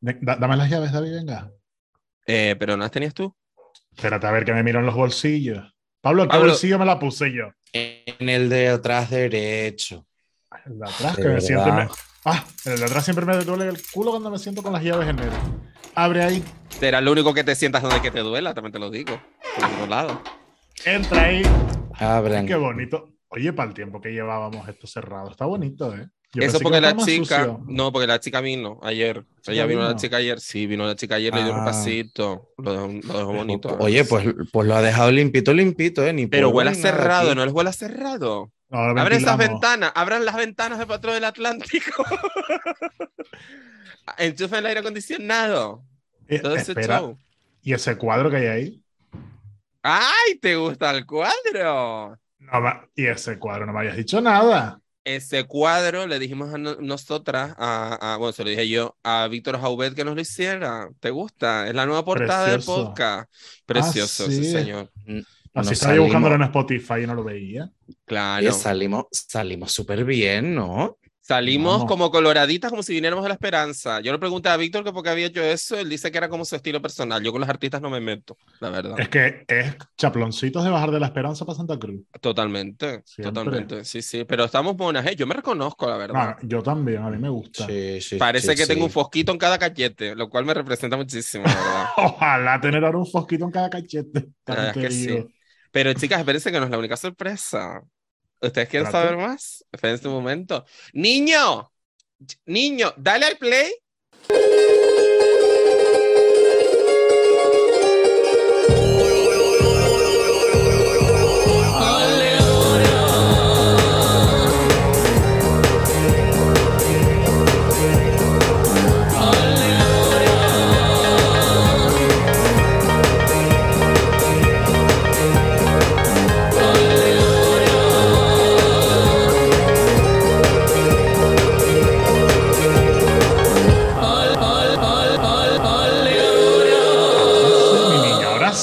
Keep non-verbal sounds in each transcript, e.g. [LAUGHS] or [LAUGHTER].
Dame las llaves, David, venga. Eh, pero no las tenías tú. Espérate a ver que me miro en los bolsillos. Pablo, ¿en qué Pablo. bolsillo me la puse yo? En el de atrás derecho. El de atrás, De que me siento y me... Ah, el de atrás siempre me duele el culo cuando me siento con las llaves en él. Abre ahí, Será lo único que te sientas donde que te duela, también te lo digo. Por otro lado. entra ahí. Abran. Qué bonito. Oye, para el tiempo que llevábamos esto cerrado, está bonito, ¿eh? Yo Eso porque la chica. sucio. No, porque la chica vino ayer. ¿Chica Ella vino la vino? chica ayer. Sí, vino la chica ayer, le dio un Ah. pasito. Lo dejó, lo dejó bonito. Oye, pues, pues lo ha dejado limpito, limpito, ¿eh? Ni Pero huele cerrado, aquí. ¿no les huele cerrado? Ahora Abren esas ventanas, abran las ventanas de Patrón del Atlántico. [LAUGHS] Enchufen el aire acondicionado. Eh, Todo ese show. ¿y ese cuadro que hay ahí? ¡Ay, te gusta el cuadro! No, y ese cuadro no me habías dicho nada. Ese cuadro le dijimos a no- nosotras, a, a- bueno, se lo dije yo, a Víctor Jauvet que nos lo hiciera. ¿Te gusta? Es la nueva portada Precioso. del podcast. Precioso, sí, sí. señor. Así nos estaba yo buscándolo en Spotify y no lo veía. Claro. Salimos, salimos súper bien, ¿no? Salimos Vamos. como coloraditas, como si viniéramos de la esperanza. Yo le pregunté a Víctor que por qué había hecho eso. Él dice que era como su estilo personal. Yo con los artistas no me meto, la verdad. Es que es chaploncitos de bajar de la esperanza para Santa Cruz. Totalmente, Siempre. totalmente. Sí, sí. Pero estamos monas, ¿eh? Yo me reconozco, la verdad. No, yo también, a mí me gusta. Sí, sí. Parece sí, que tengo un fosquito en cada cachete, lo cual me representa muchísimo, la verdad. [LAUGHS] Ojalá tener ahora un fosquito en cada cachete. La es que sí. digo. Pero chicas, espérense que no es la única sorpresa. ¿Ustedes quieren saber más? Espérense un momento. ¡Niño! Niño, dale al play.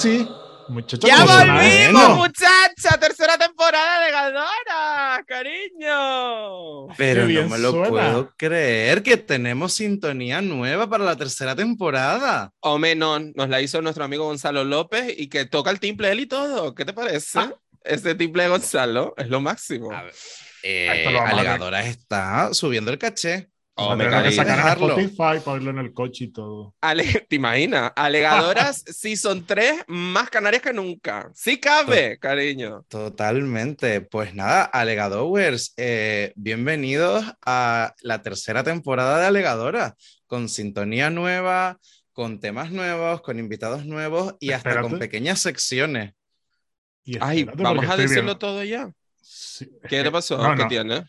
Sí. Muchacho, ¡Ya volvimos, muchacha! Tercera temporada de Gadora, cariño. Pero no me lo suena. puedo creer que tenemos sintonía nueva para la tercera temporada. Hombre, no, nos la hizo nuestro amigo Gonzalo López y que toca el timple él y todo. ¿Qué te parece? Ah. Ese timple de Gonzalo es lo máximo. A ver, Eh. Alegadora está subiendo el caché. Hombre, tener que sacar en. Spotify para oírlo en el coche y todo. Ale- [LAUGHS] ¿Te imaginas? Alegadoras [LAUGHS] Season 3 más canarias que nunca. Sí cabe, cariño. Totalmente. Pues nada, Alegadowers, eh, bienvenidos a la tercera temporada de Alegadora, con sintonía nueva, con temas nuevos, con invitados nuevos y hasta con pequeñas secciones. Y Ay, vamos a decirlo viendo- todo ya. Sí, ¿Qué te pasó? no, ¿Qué no, tiene?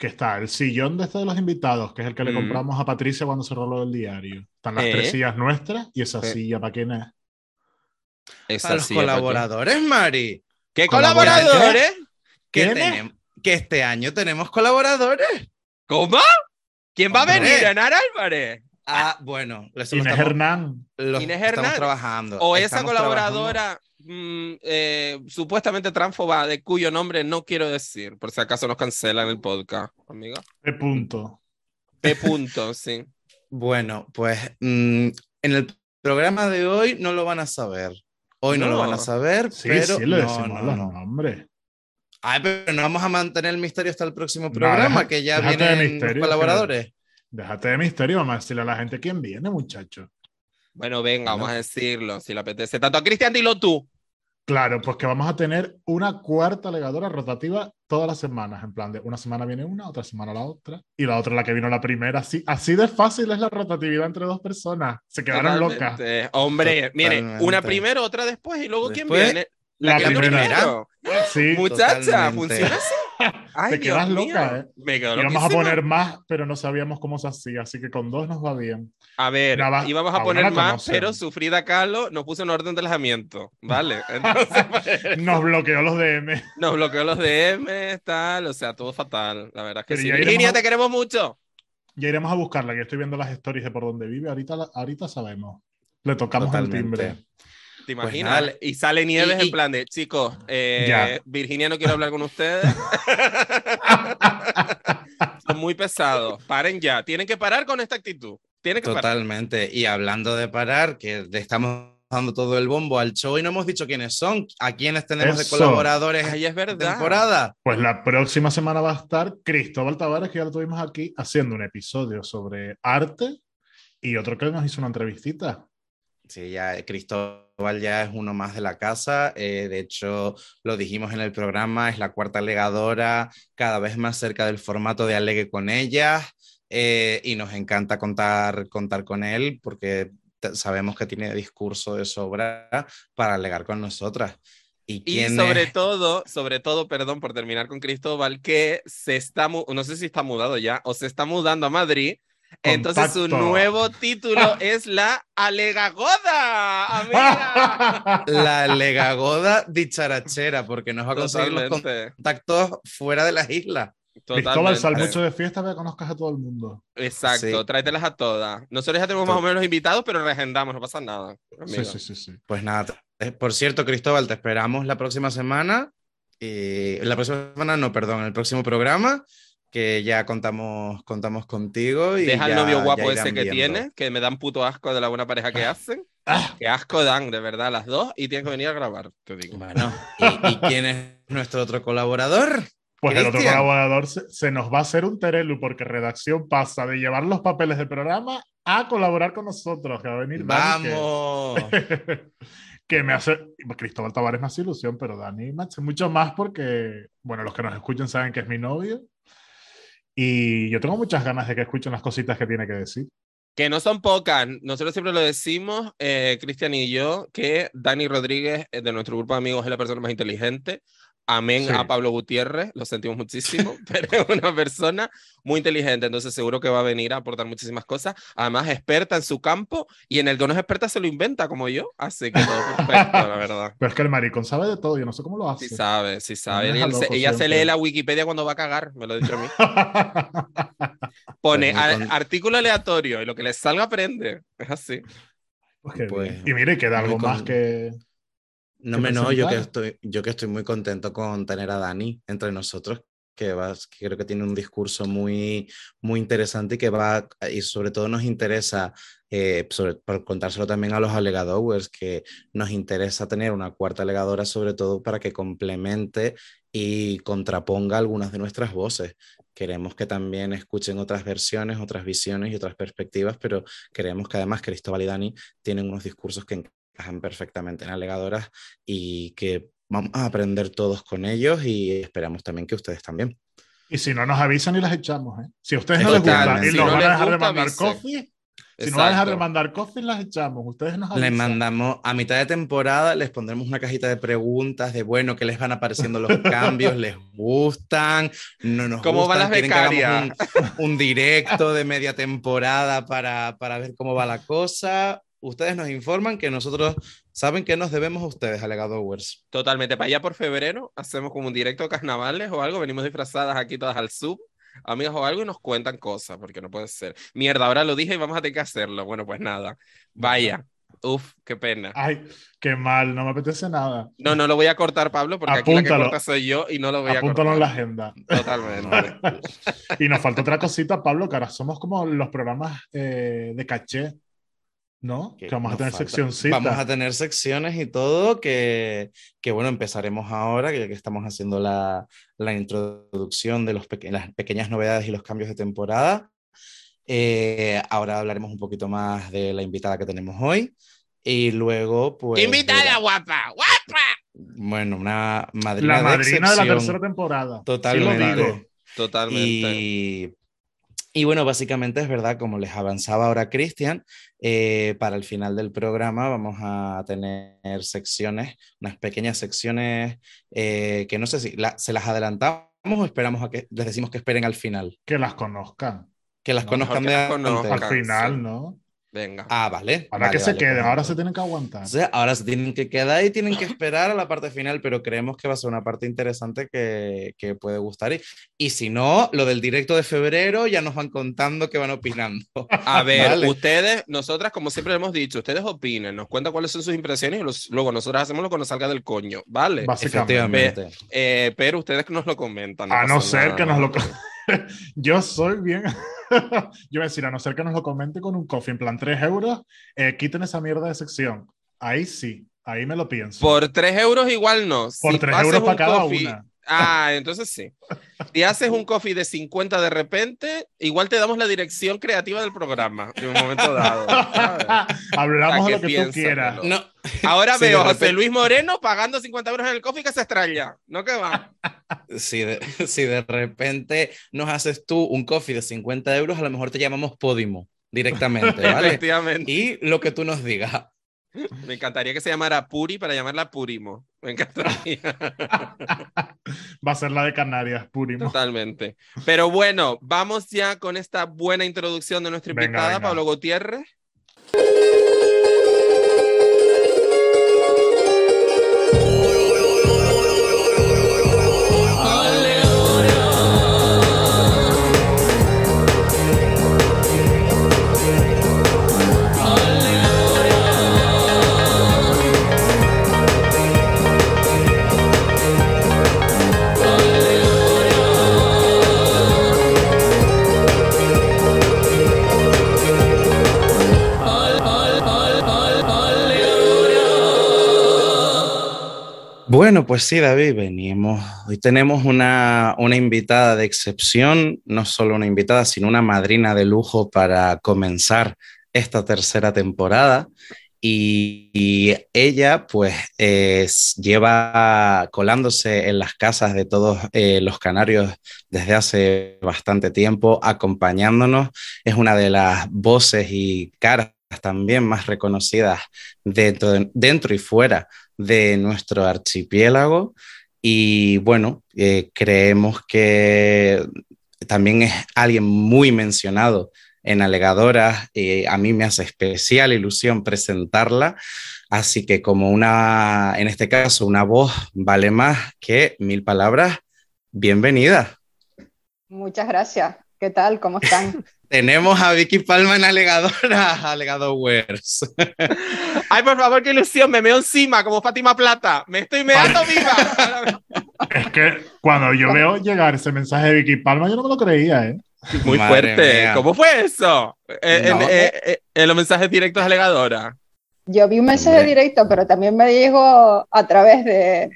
Que está el sillón de este de los invitados, que es el que le Mm. compramos a Patricia cuando cerró lo del diario. Están las Eh. tres sillas nuestras y esa Eh. silla, ¿para quién es? Esa Para los sí, ¿para qué? colaboradores, Mari, ¿Qué ¿Colaboradores? colaboradores? que, ¿Quiénes? tenem- que este año tenemos colaboradores. ¿Cómo? ¿Quién va a venir? ¿Enar Álvarez? Ah, bueno, Inés estamos, Hernán. lo Inés estamos Hernández. trabajando. ¿O esa trabajando. Mm, eh, supuestamente transfoba de cuyo nombre no quiero decir, por si acaso nos cancelan el podcast, amiga? De punto. P. punto, sí. Bueno, pues mm, en el programa de hoy no lo van a saber. Hoy no, No. lo van a saber, Sí, pero sí, le no, decimos no, los no. nombres. Ay, pero no vamos a mantener el misterio hasta el próximo programa, deja- que ya de vienen los colaboradores. Déjate de misterio, vamos a decirle a la gente quién viene, muchacho. Bueno, venga, Bueno. vamos a decirlo, si le apetece. Tanto a Cristian, dilo tú. Claro, pues que vamos a tener una cuarta legadora rotativa todas las semanas. En plan, de una semana viene una, otra semana la otra. Y la otra la que vino la primera. Así, así de fácil es la rotatividad entre dos personas. Se quedaron locas. Totalmente. Hombre, mire, una primero, otra después, y luego quién viene. La que vino primera. Sí, Muchacha, Totalmente. funciona así. Ay, Te Dios quedas mío. loca, ¿eh? Me quedo íbamos a poner más, pero no sabíamos cómo se hacía. Así que con dos nos va bien. A ver, Ya va, íbamos a poner más, conocen. pero sufrida Carlos nos puso en orden de alejamiento. Vale. [LAUGHS] Entonces, pues, [LAUGHS] Nos bloqueó los DM. nos bloqueó los DM, tal, o sea, todo fatal. La verdad es que Pero sí. Virginia, a- te queremos mucho. Ya iremos a buscarla, que estoy viendo las stories de por dónde vive. Ahorita, ahorita sabemos. Le tocamos el Totalmente. timbre. ¿Te Pues imaginas? y sale Nieves y- y- en plan de, chicos, eh. Virginia no quiere hablar con ustedes. [LAUGHS] Son muy pesados. Paren ya. Tienen que parar con esta actitud. Tienen que parar. Totalmente. Y hablando de parar, que le estamos dando todo el bombo al show y no hemos dicho quiénes son, a quiénes tenemos Eso. de colaboradores Ay, es verdad. temporada. Pues la próxima semana va a estar Cristóbal Tavares, que ya lo tuvimos aquí, haciendo un episodio sobre arte y otro que nos hizo una entrevistita. Sí, ya Cristóbal ya es uno más de la casa. eh, de hecho, lo dijimos en el programa, es la cuarta legadora, cada vez más cerca del formato de Alegue con ellas. eh, y nos encanta contar, contar con él porque sabemos que tiene discurso de sobra para alegar con nosotras. ¿Y, sobre es? todo, sobre todo, perdón por terminar con Cristóbal, que se está, no sé si está mudado ya o se está mudando a Madrid. Entonces su nuevo título [LAUGHS] es la Alegagoda, amiga. [LAUGHS] La legagoda dicharachera, porque nos va a conseguir los contactos fuera de las islas. Cristóbal, sal mucho de fiesta para que conozcas a todo el mundo. Exacto, Sí. tráetelas a todas. Nosotros ya tenemos más o menos los invitados, pero reagendamos, no pasa nada. Sí, sí, sí, sí. Pues nada, eh, por cierto, Cristóbal, te esperamos la próxima semana. Y la próxima semana, no, perdón, el próximo programa, que ya contamos, contamos contigo. Y Deja ya- novio ya guapo ese que viendo. tiene, que me dan puto asco de la buena pareja que hacen. Ah. Qué asco dan, de verdad, las dos, y tienen que venir a grabar, te digo. Bueno, ¿y, y quién es nuestro otro colaborador? Pues el otro Cristian. colaborador se, se nos va a hacer un terelu porque redacción pasa de llevar los papeles del programa a colaborar con nosotros, que va a venir Dani, que- ¡Vamos! [LAUGHS] que me hace, Cristóbal Tavares me hace ilusión, pero Dani me hace mucho más porque, bueno, los que nos escuchan saben que es mi novio. Y yo tengo muchas ganas de que escuchen las cositas que tiene que decir. Que no son pocas. Nosotros siempre lo decimos, eh, Cristian y yo, que Dani Rodríguez, eh, de nuestro grupo de amigos, es la persona más inteligente. Amén Sí. a Pablo Gutiérrez, lo sentimos muchísimo, [LAUGHS] pero es una persona muy inteligente, entonces seguro que va a venir a aportar muchísimas cosas. Además, experta en su campo y en el que no es experta se lo inventa como yo, así que todo perfecto, la verdad. [LAUGHS] Pero es que el maricón sabe de todo, yo no sé cómo lo hace. Sí sabe, sí sabe. Él loco ella se lee la Wikipedia cuando va a cagar, me lo ha dicho a mí. [LAUGHS] Pone a- artículo aleatorio y lo que le salga aprende. Es así. Pues Pues, y mire, queda algo más que. No me no, yo que, estoy, yo que estoy muy contento con tener a Dani entre nosotros, que, va, que creo que tiene un discurso muy, muy interesante y que va, y sobre todo nos interesa, eh, sobre, por contárselo también a los alegadores, que nos interesa tener una cuarta alegadora, sobre todo para que complemente y contraponga algunas de nuestras voces. Queremos que también escuchen otras versiones, otras visiones y otras perspectivas, pero creemos que además Cristóbal y Dani tienen unos discursos que encajan perfectamente en alegadoras y que vamos a aprender todos con ellos y esperamos también que ustedes también. Y si no nos avisan y las echamos, ¿eh? Si a ustedes no les gusta y Si nos no van a les dejar de gusta, mandar avisen. coffee, si no van a dejar de mandar coffee, las echamos. Ustedes nos avisan. Les mandamos a mitad de temporada, les pondremos una cajita de preguntas de, bueno, ¿qué les van apareciendo los [LAUGHS] cambios? ¿Les gustan? ¿No nos ¿Cómo van gustan? las ¿Quieren que hagamos becarias? un, un directo de media temporada para, para ver cómo va la cosa? Ustedes nos informan que nosotros saben que nos debemos a ustedes, alegadores. Totalmente. Para allá por febrero hacemos como un directo de carnavales o algo. Venimos disfrazadas aquí todas al sub, amigas o algo, y nos cuentan cosas, porque no puede ser. Mierda, ahora lo dije y vamos a tener que hacerlo. Bueno, pues nada. Vaya. Uf, qué pena. Ay, qué mal, no me apetece nada. No, no lo voy a cortar, Pablo, porque aquí la que Apúntalo. corta soy yo y no lo voy a Apúntalo en la cortar. agenda. Totalmente. [LAUGHS] y nos falta otra cosita, Pablo, que ahora somos como los programas eh, de caché, ¿no? Que, vamos a tener falta. seccioncita. Vamos a tener secciones y todo que, que bueno, empezaremos ahora, que ya que estamos haciendo la, la introducción de los peque- las pequeñas novedades y los cambios de temporada. Eh, ahora hablaremos un poquito más de la invitada que tenemos hoy. Y luego, pues. Invitada, de la- guapa, guapa. bueno, una madrina la de madrina de la excepción. tercera temporada. Sí Totalmente. lo digo. Totalmente. Y, y bueno, básicamente es verdad, como les avanzaba ahora Cristian, eh, para el final del programa vamos a tener secciones, unas pequeñas secciones eh, que no sé si la- se las adelantamos o esperamos a que les decimos que esperen al final, Que las conozcan. que las No, conozcan de que las antes. conozcan. Al final, sí. ¿no? Venga. Ah, vale. Ahora vale, que se queden, ahora se tienen que aguantar. Entonces, ahora se tienen que quedar y tienen que esperar a la parte final, pero creemos que va a ser una parte interesante que, que puede gustar. Y, y si no, lo del directo de febrero ya nos van contando qué van opinando. A [LAUGHS] ver, Vale. ustedes, nosotras, como siempre hemos dicho, ustedes opinen, nos cuentan cuáles son sus impresiones y los- luego nosotras hacemos lo que nos salga del coño, ¿vale? Básicamente. Efectivamente. Eh, pero ustedes nos lo comentan. A no ser que nos lo- [LAUGHS] yo soy bien. [LAUGHS] yo voy a decir, a no ser que nos lo comente con un coffee en plan 3 euros, eh, quiten esa mierda de sección. Ahí sí, ahí me lo pienso. Por 3 euros igual no. Por Si 3 haces euros para cada coffee- una. Ah, entonces sí. Si haces un coffee de 50 de repente, igual te damos la dirección creativa del programa de un momento dado. Hablamos de lo que tú quieras. No, Ahora Sí, veo a José Luis Moreno pagando 50 euros en el coffee que se estrella. ¿No que va? si de, [LAUGHS] si de repente nos haces tú un coffee de 50 euros, a lo mejor te llamamos Podimo directamente, ¿vale? [LAUGHS] Efectivamente. y lo que tú nos digas. [LAUGHS] Me encantaría que se llamara Puri para llamarla Purimo. Me encantaría. [LAUGHS] Va a ser la de Canarias, Purimo. Totalmente. Pero bueno, vamos ya con esta buena introducción de nuestra Venga, invitada, venga. Pablo Gutiérrez. Bueno, pues sí, David, venimos. Hoy tenemos una, una invitada de excepción, no solo una invitada, sino una madrina de lujo para comenzar esta tercera temporada. Y, ella, pues, es- lleva colándose en las casas de todos eh, los canarios desde hace bastante tiempo, acompañándonos. Es una de las voces y caras también más reconocidas dentro, de- dentro y fuera de nuestro archipiélago y bueno, eh, creemos que también es alguien muy mencionado en Alegadoras, eh, a mí me hace especial ilusión presentarla, así que como una, en este caso, una voz vale más que mil palabras, bienvenida. Muchas gracias. ¿Qué tal? ¿Cómo están? [LAUGHS] Tenemos a Vicky Palma en Alegadoras, [LAUGHS] Alegadores. [LAUGHS] Ay, por favor, qué ilusión. Me meo encima como Fátima Plata. Me estoy meando viva. Es que cuando yo veo llegar ese mensaje de Vicky Palma, yo no me lo creía, ¿eh? Muy Madre fuerte. mía. ¿Cómo fue eso? Eh, en, No. eh, eh, en los mensajes directos a Legadora. Yo vi un mensaje Hombre. directo, pero también me llegó a través de,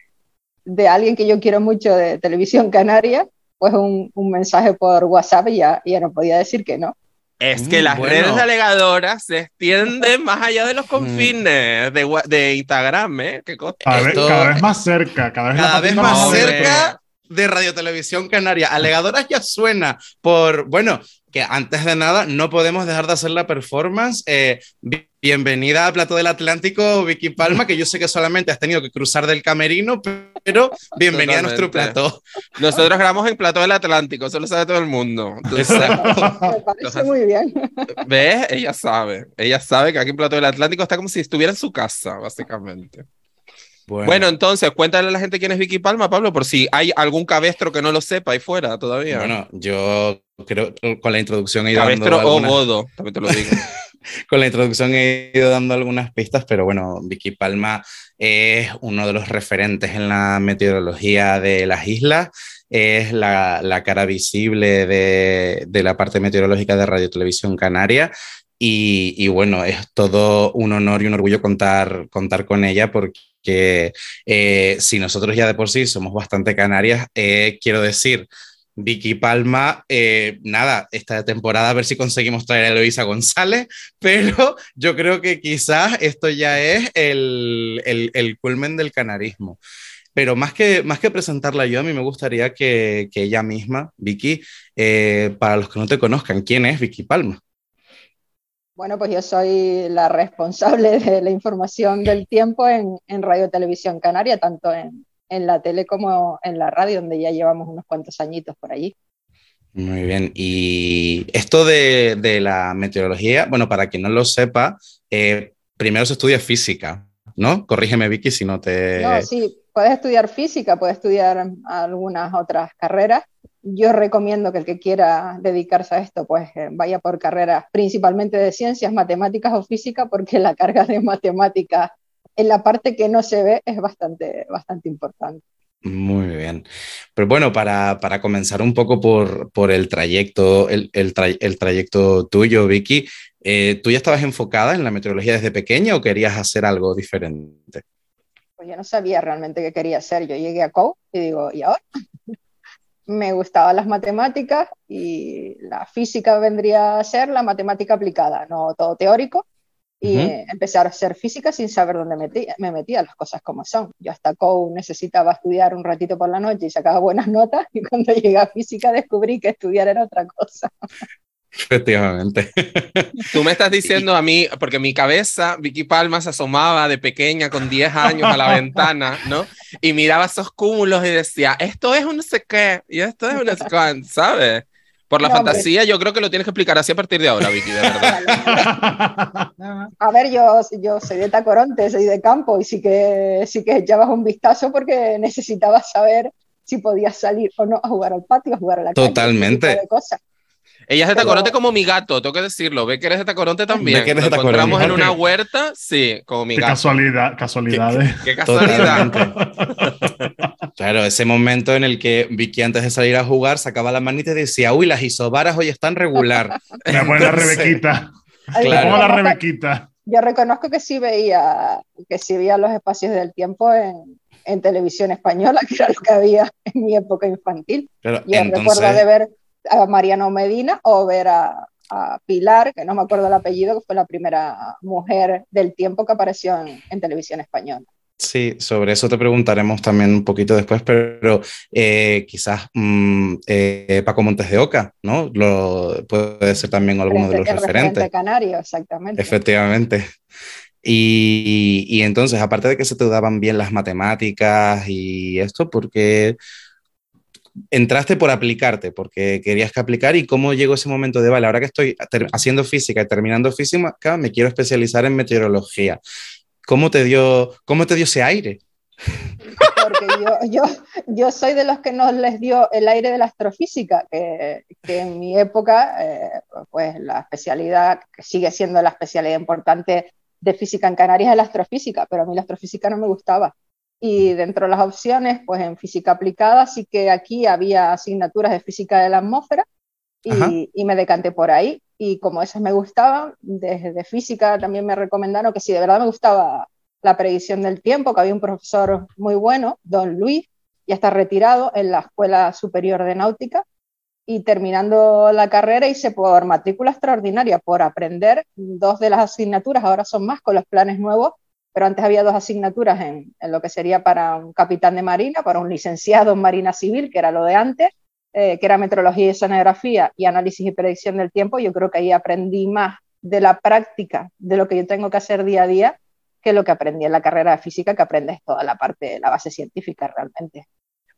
de alguien que yo quiero mucho de Televisión Canaria, pues un, un mensaje por WhatsApp y ya, ya no podía decir que no. Es que Mm, las bueno. redes alegadoras se extienden más allá de los confines de, de Instagram, ¿eh? Qué cosa. Cada, vez, Esto- cada vez más cerca, cada vez, cada vez más cerca de Radio Televisión Canaria. Alegadoras ya suena por, bueno, que antes de nada no podemos dejar de hacer la performance. Eh, bi- bienvenida a Plato del Atlántico, Vicky Palma, que yo sé que solamente has tenido que cruzar del camerino, pero bienvenida a nuestro Totalmente. plato. Nosotros grabamos en Plato del Atlántico, eso lo sabe todo el mundo. Entonces, Me parece muy bien. ¿ves? Ella sabe. Ella sabe que aquí en Plato del Atlántico está como si estuviera en su casa, básicamente. Bueno, entonces, cuéntale a la gente quién es Vicky Palma, Pablo, por si hay algún cabestro que no lo sepa ahí fuera todavía. bueno, yo creo con la introducción he ido dando cabestro o algunas- godo, también te lo digo. [LAUGHS] con la introducción he ido dando algunas pistas, pero bueno, Vicky Palma es uno de los referentes en la meteorología de las islas, es la, la cara visible de, de la parte meteorológica de Radio Televisión Canaria. Y, bueno, es todo un honor y un orgullo contar, contar con ella porque eh, si nosotros ya de por sí somos bastante canarias, eh, quiero decir, Vicky Palma, eh, nada, esta temporada a ver si conseguimos traer a Eloisa González, [LAUGHS] pero yo creo que quizás esto ya es el, el, el culmen del canarismo. Pero más que, más que presentarla yo, a mí me gustaría que, que ella misma, Vicky, eh, para los que no te conozcan, ¿quién es Vicky Palma? Bueno, pues yo soy la responsable de la información del tiempo en, en Radio Televisión Canaria, tanto en, en la tele como en la radio, donde ya llevamos unos cuantos añitos por allí. Muy bien. Y esto de, de la meteorología, bueno, para quien no lo sepa, eh, primero se estudia física, ¿no? Corrígeme, Vicky, si no te... No, sí, puedes estudiar física, puedes estudiar algunas otras carreras. Yo recomiendo que el que quiera dedicarse a esto, pues eh, vaya por carreras principalmente de ciencias, matemáticas o física, porque la carga de matemáticas en la parte que no se ve es bastante, bastante importante. Muy bien. Pero bueno, para, para comenzar un poco por, por el trayecto, el, el, el trayecto tuyo, Vicky, eh, ¿tú ya estabas enfocada en la meteorología desde pequeña o querías hacer algo diferente? Pues yo no sabía realmente qué quería hacer. Yo llegué a COU y digo, ¿y ahora? Me gustaban las matemáticas y la física vendría a ser la matemática aplicada, no todo teórico. Y empecé a hacer física sin saber dónde metía, me metía, las cosas como son. Yo hasta COU necesitaba estudiar un ratito por la noche y sacaba buenas notas [LAUGHS] y cuando llegué a física descubrí que estudiar era otra cosa. Efectivamente. Tú me estás diciendo a mí, porque mi cabeza, Vicky Palma se asomaba de pequeña con 10 años a la ventana, ¿no? Y miraba esos cúmulos y decía, esto es un no sé qué, y esto es un no sé qué, ¿sabes? Por la fantasía, yo creo que lo tienes que explicar así a partir de ahora, Vicky, de verdad. A ver, yo, yo soy de Tacoronte, soy de campo, y sí que, sí que echabas un vistazo porque necesitabas saber si podías salir o no a jugar al patio, a jugar a la calle. Totalmente. Ella es de Tacoronte como mi gato, tengo que decirlo. Ve que eres de Tacoronte también. Ve que eres de Tacoronte. encontramos en una huerta, sí, como mi gato. casualidad, casualidades. Qué, casualidad. claro, ese momento en el que Vicky antes de salir a jugar sacaba la manita y decía, uy, las isobaras hoy están regular. [LAUGHS] Me pone la Rebequita. Claro. Como la Rebequita. Yo reconozco que sí veía, que sí veía los espacios del tiempo en, en televisión española, [LAUGHS] que era lo que había en mi época infantil. Pero, yo recuerdo de ver a Mariano Medina o ver a, Pilar, que no me acuerdo el apellido, que fue la primera mujer del tiempo que apareció en, televisión española. Sí, sobre eso te preguntaremos también un poquito después, pero eh, quizás mm, eh, Paco Montes de Oca, ¿no? Lo, puede ser también alguno de los el referentes. canario, exactamente. Efectivamente. Y, y, entonces, aparte de que se te daban bien las matemáticas y esto, porque entraste por aplicarte, porque querías que aplicar y cómo llegó ese momento de, vale, ahora que estoy haciendo física y terminando física, me quiero especializar en meteorología. ¿Cómo te dio, cómo te dio ese aire? Porque yo, yo, soy de los que nos les dio el aire de la astrofísica, que, en mi época, eh, pues la especialidad, que sigue siendo la especialidad importante de física en Canarias es la astrofísica, pero a mí la astrofísica no me gustaba. Y dentro de las opciones, pues en física aplicada sí que aquí había asignaturas de física de la atmósfera y, me decanté por ahí. Y como esas me gustaban, desde física también me recomendaron que si de verdad me gustaba la predicción del tiempo, que había un profesor muy bueno, don Luis, ya está retirado en la Escuela Superior de Náutica, y terminando la carrera hice por matrícula extraordinaria, por aprender dos de las asignaturas, ahora son más con los planes nuevos, pero antes había dos asignaturas en, lo que sería para un capitán de marina, para un licenciado en marina civil, que era lo de antes, eh, que era metrología y oceanografía y análisis y predicción del tiempo. Yo creo que ahí aprendí más de la práctica, de lo que yo tengo que hacer día a día, que lo que aprendí en la carrera de física, que aprendes toda la parte, la base científica realmente.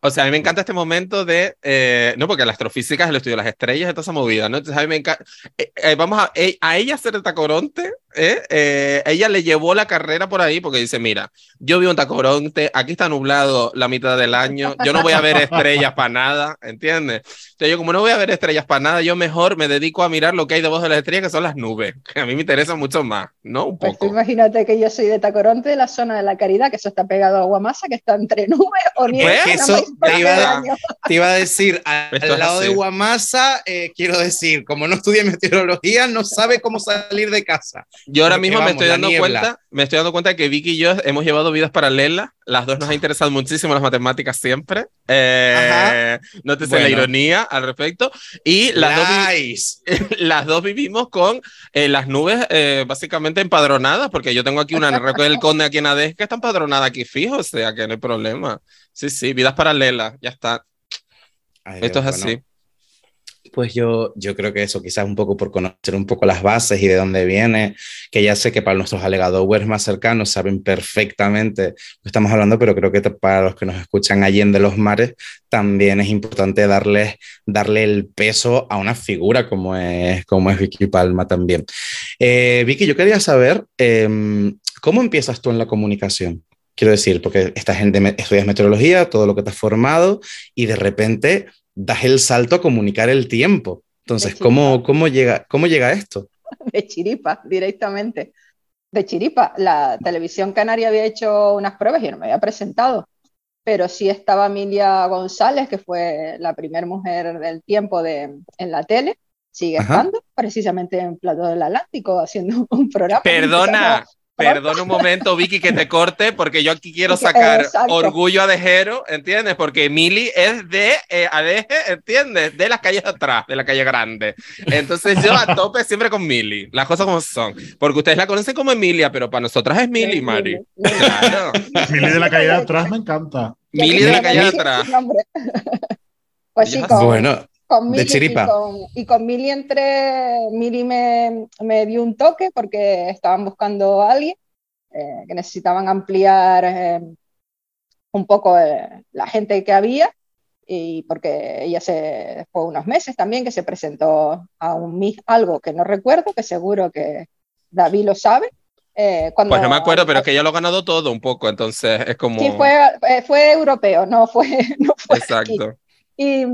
O sea, a mí me encanta este momento de, eh, no, porque la astrofísica es el estudio de las estrellas, de toda esa movida, ¿no? Entonces a mí me encanta, eh, vamos a, a ella ser el tacoronte ¿eh? Eh, ella le llevó la carrera por ahí porque dice, mira, yo vivo en Tacoronte, aquí está nublado la mitad del año, yo no voy a ver estrellas para nada, ¿entiendes? Entonces yo como no voy a ver estrellas para nada, yo mejor me dedico a mirar lo que hay debajo de las estrellas, que son las nubes, que a mí me interesa mucho más, ¿no? Un pues poco. imagínate que yo soy de Tacoronte, de la zona de la Caridad, que eso está pegado a Guamasa, que está entre [LAUGHS] nubes o nieve. Pues eso [LAUGHS] te iba, a decir, [LAUGHS] al, lado de Guamasa, eh, quiero decir, como no estudia meteorología, no sabe cómo salir de casa. Yo ahora mismo me estoy dando cuenta, me estoy dando cuenta de que Vicky y yo hemos llevado vidas paralelas. Las dos nos ha interesado muchísimo las matemáticas siempre. Eh, no te sé la ironía al respecto. Y las, dos, [LAUGHS] las dos vivimos con eh, las nubes eh, básicamente empadronadas, porque yo tengo aquí una en del Conde aquí en Ades que está empadronada aquí fijo, o sea que no hay problema. Sí, sí, vidas paralelas, ya está. Esto es así. Pues yo, yo creo que eso, quizás un poco por conocer un poco las bases y de dónde viene, que ya sé que para nuestros alegadores más cercanos saben perfectamente lo que estamos hablando, pero creo que para los que nos escuchan allí en de los mares, también es importante darle, darle el peso a una figura como es, como es Vicky Palma también. Eh, Vicky, yo quería saber, em, ¿cómo empiezas tú en la comunicación? Quiero decir, porque estás en, estudias meteorología, todo lo que te has formado, y de repente das el salto a comunicar el tiempo. Entonces, ¿cómo, cómo, llega, ¿cómo llega esto? [LAUGHS] De chiripa, directamente. De chiripa. La televisión canaria había hecho unas pruebas y no me había presentado. pero sí estaba Emilia González, que fue la primera mujer del tiempo de, en la tele, sigue estando, precisamente en Plato del Atlántico, haciendo un programa. Perdona, Perdona un momento, Vicky, que te corte, porque yo aquí quiero [LAUGHS] sacar orgullo adejero, ¿entiendes? Porque Mili es de eh, Adeje, ¿entiendes? De las calles de atrás, de la calle grande. Entonces yo a tope siempre con Mili, las cosas como son. Porque ustedes la conocen como Emilia, pero para nosotras es Mili, Mari. Claro. Mili de la calle de atrás me encanta. Mili de la calle de atrás. [LAUGHS] Pues sí, bueno, con Mili, Y con, y con Mili entre, Mili me, me, dio un toque porque estaban buscando a alguien eh, que necesitaban ampliar eh, un poco eh, la gente que había y porque ella se, de unos meses también que se presentó a un Miss, algo que no recuerdo, que seguro que David lo sabe. Cuando, pues no me acuerdo, pero es que ella lo ha ganado todo un poco, entonces es como... Sí, fue, fue europeo, no fue... [LAUGHS] No fue Exacto. Y,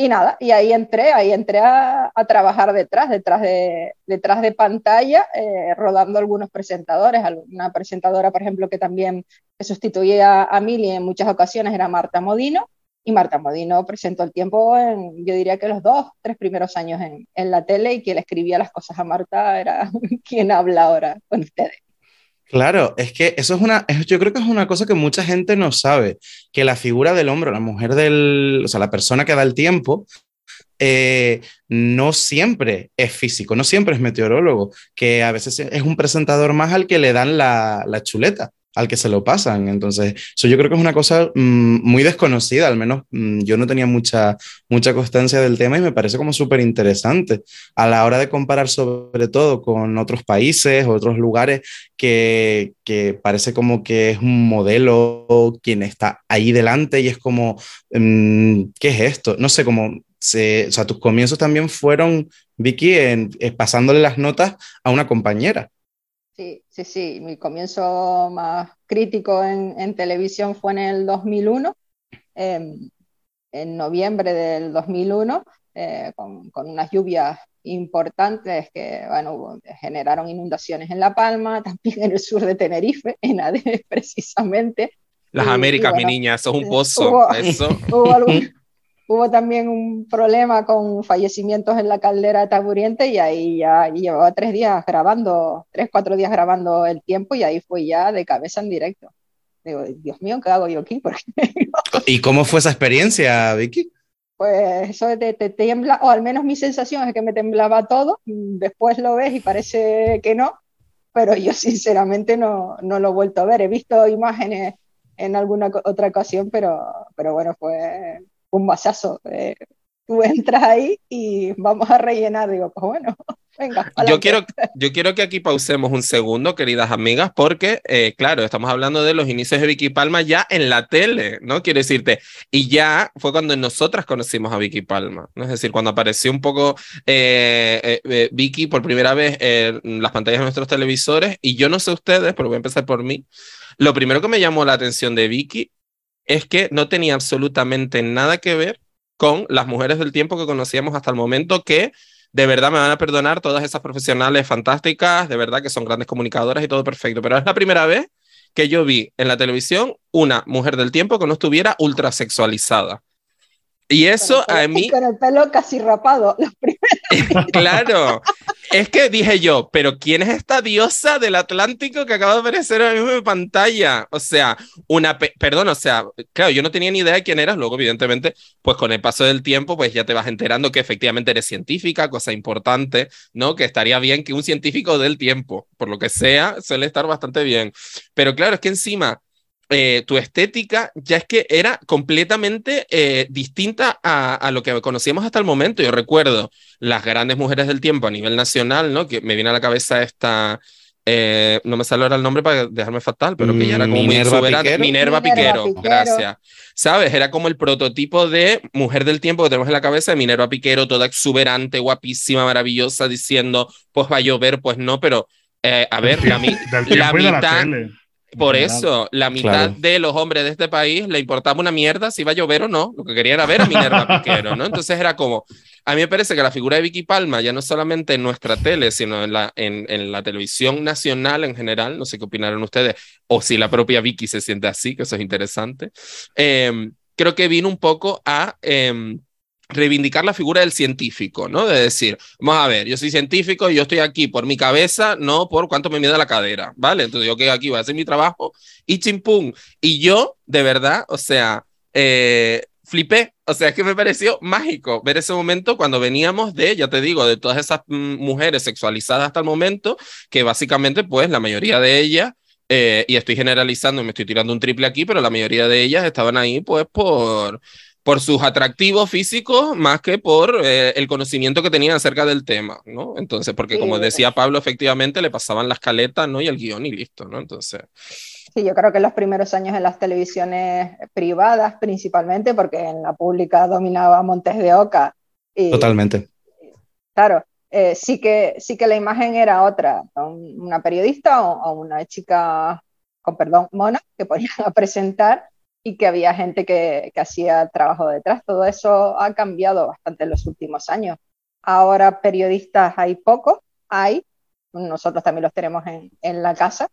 y nada, y ahí entré, ahí entré a, trabajar detrás, detrás de, detrás de pantalla, eh, rodando algunos presentadores. Una presentadora, por ejemplo, que también sustituía a Mili en muchas ocasiones era Marta Modino, y Marta Modino presentó el tiempo en, yo diría que los dos, tres primeros años en, en la tele, y quien le escribía las cosas a Marta era [LAUGHS] quien habla ahora con ustedes. Claro, es que eso es una, yo creo que es una cosa que mucha gente no sabe, que la figura del hombre, la mujer del, o sea, la persona que da el tiempo, eh, no siempre es físico, no siempre es meteorólogo, que a veces es un presentador más al que le dan la, la chuleta al que se lo pasan. Entonces, eso yo creo que es una cosa mm, muy desconocida, al menos mm, yo no tenía mucha, mucha constancia del tema y me parece como súper interesante a la hora de comparar sobre todo con otros países, otros lugares que, que parece como que es un modelo quien está ahí delante y es como, mm, ¿qué es esto? No sé, cómo se, o sea, tus comienzos también fueron, Vicky, en, pasándole las notas a una compañera. Sí, sí, sí. Mi comienzo más crítico en, televisión fue en el 2001, em, en noviembre del 2001, eh, con, unas lluvias importantes que bueno, generaron inundaciones en La Palma, [LAUGHS] también en el sur de Tenerife, en Ade [LAUGHS] precisamente. Las Américas, mi niña, [LAUGHS] eso es un pozo. eso. Hubo algún, Hubo también un problema con fallecimientos en la caldera de Taburiente y ahí ya llevaba tres días grabando, tres, cuatro días grabando el tiempo y ahí fue ya de cabeza en directo. Digo, Dios mío, ¿qué hago yo aquí? [LAUGHS] ¿Y cómo fue esa experiencia, Vicky? Pues eso te, te, tembla, o al menos mi sensación es que me temblaba todo, después lo ves y parece que no, pero yo sinceramente no, no lo he vuelto a ver. He visto imágenes en alguna otra ocasión, pero, pero bueno, fue, un vasazo. Eh, tú entras ahí y vamos a rellenar. Digo, pues bueno, [LAUGHS] venga. Yo quiero, [LAUGHS] yo quiero que aquí pausemos un segundo, queridas amigas, porque, eh, claro, estamos hablando de los inicios de Vicky Palma ya en la tele, ¿no? Quiero decirte, y ya fue cuando nosotras conocimos a Vicky Palma, ¿no? Es decir, cuando apareció un poco eh, Vicky por primera vez en las pantallas de nuestros televisores, y yo no sé ustedes, pero voy a empezar por mí. Lo primero que me llamó la atención de Vicky es que no tenía absolutamente nada que ver con las mujeres del tiempo que conocíamos hasta el momento, que de verdad me van a perdonar todas esas profesionales fantásticas, de verdad que son grandes comunicadoras y todo perfecto, pero es la primera vez que yo vi en la televisión una mujer del tiempo que no estuviera ultra sexualizada. Y eso a mí... Con el pelo casi rapado, [LAUGHS] los claro, es que dije yo, pero ¿quién es esta diosa del Atlántico que acaba de aparecer en mi pantalla? O sea, una, perdón, o sea, claro, yo no tenía ni idea de quién eras, luego evidentemente, pues con el paso del tiempo, pues ya te vas enterando que efectivamente eres científica, cosa importante, ¿no? Que estaría bien que un científico del tiempo, por lo que sea, suele estar bastante bien. Pero claro, es que encima eh, tu estética ya es que era completamente eh, distinta a, lo que conocíamos hasta el momento. Yo recuerdo las grandes mujeres del tiempo a nivel nacional, ¿no? Que me viene a la cabeza esta, eh, no me sale ahora el nombre para dejarme fatal, pero que ya era como Minerva muy Piquero. Minerva, Piquero, gracias. ¿Sabes? Era como el prototipo de mujer del tiempo que tenemos en la cabeza de Minerva Piquero, toda exuberante, guapísima, maravillosa, diciendo, pues va a llover, pues no, pero a ver, la, la mitad Por eso, la mitad Claro. de los hombres de este país le importaba una mierda si iba a llover o no. Lo que querían era ver a Minerva Piquero, ¿no? Entonces era como, a mí me parece que la figura de Vicky Palma, ya no solamente en nuestra tele, sino en la, en, en la televisión nacional en general, no sé qué opinarán ustedes, o si la propia Vicky se siente así, que eso es interesante, eh, creo que vino un poco a... em, reivindicar la figura del científico, ¿no? De decir, vamos a ver, yo soy científico y yo estoy aquí por mi cabeza, no por cuánto me mide la cadera, ¿vale? Entonces yo quedo aquí, voy a hacer mi trabajo y chimpum. Y yo, de verdad, o sea, eh, flipé, o sea, es que me pareció mágico ver ese momento cuando veníamos de, ya te digo, de todas esas mm, mujeres sexualizadas hasta el momento, que básicamente, pues, la mayoría de ellas eh, y estoy generalizando y me estoy tirando un triple aquí, pero la mayoría de ellas estaban ahí pues por, por sus atractivos físicos más que por eh, el conocimiento que tenían acerca del tema, ¿no? Entonces, porque como decía Pablo, efectivamente le pasaban las caletas, ¿no? Y el guion y listo, ¿no? Entonces, Sí, yo creo que los primeros años en las televisiones privadas, principalmente, porque en la pública dominaba Montes de Oca. Y, Totalmente. Claro, eh, sí, que, sí que la imagen era otra, un- una periodista o, o una chica, con perdón, mona, que ponían a [LAUGHS] presentar y que había gente que, que hacía trabajo detrás. Todo eso ha cambiado bastante en los últimos años. Ahora periodistas hay pocos, hay, nosotros también los tenemos en, en la casa,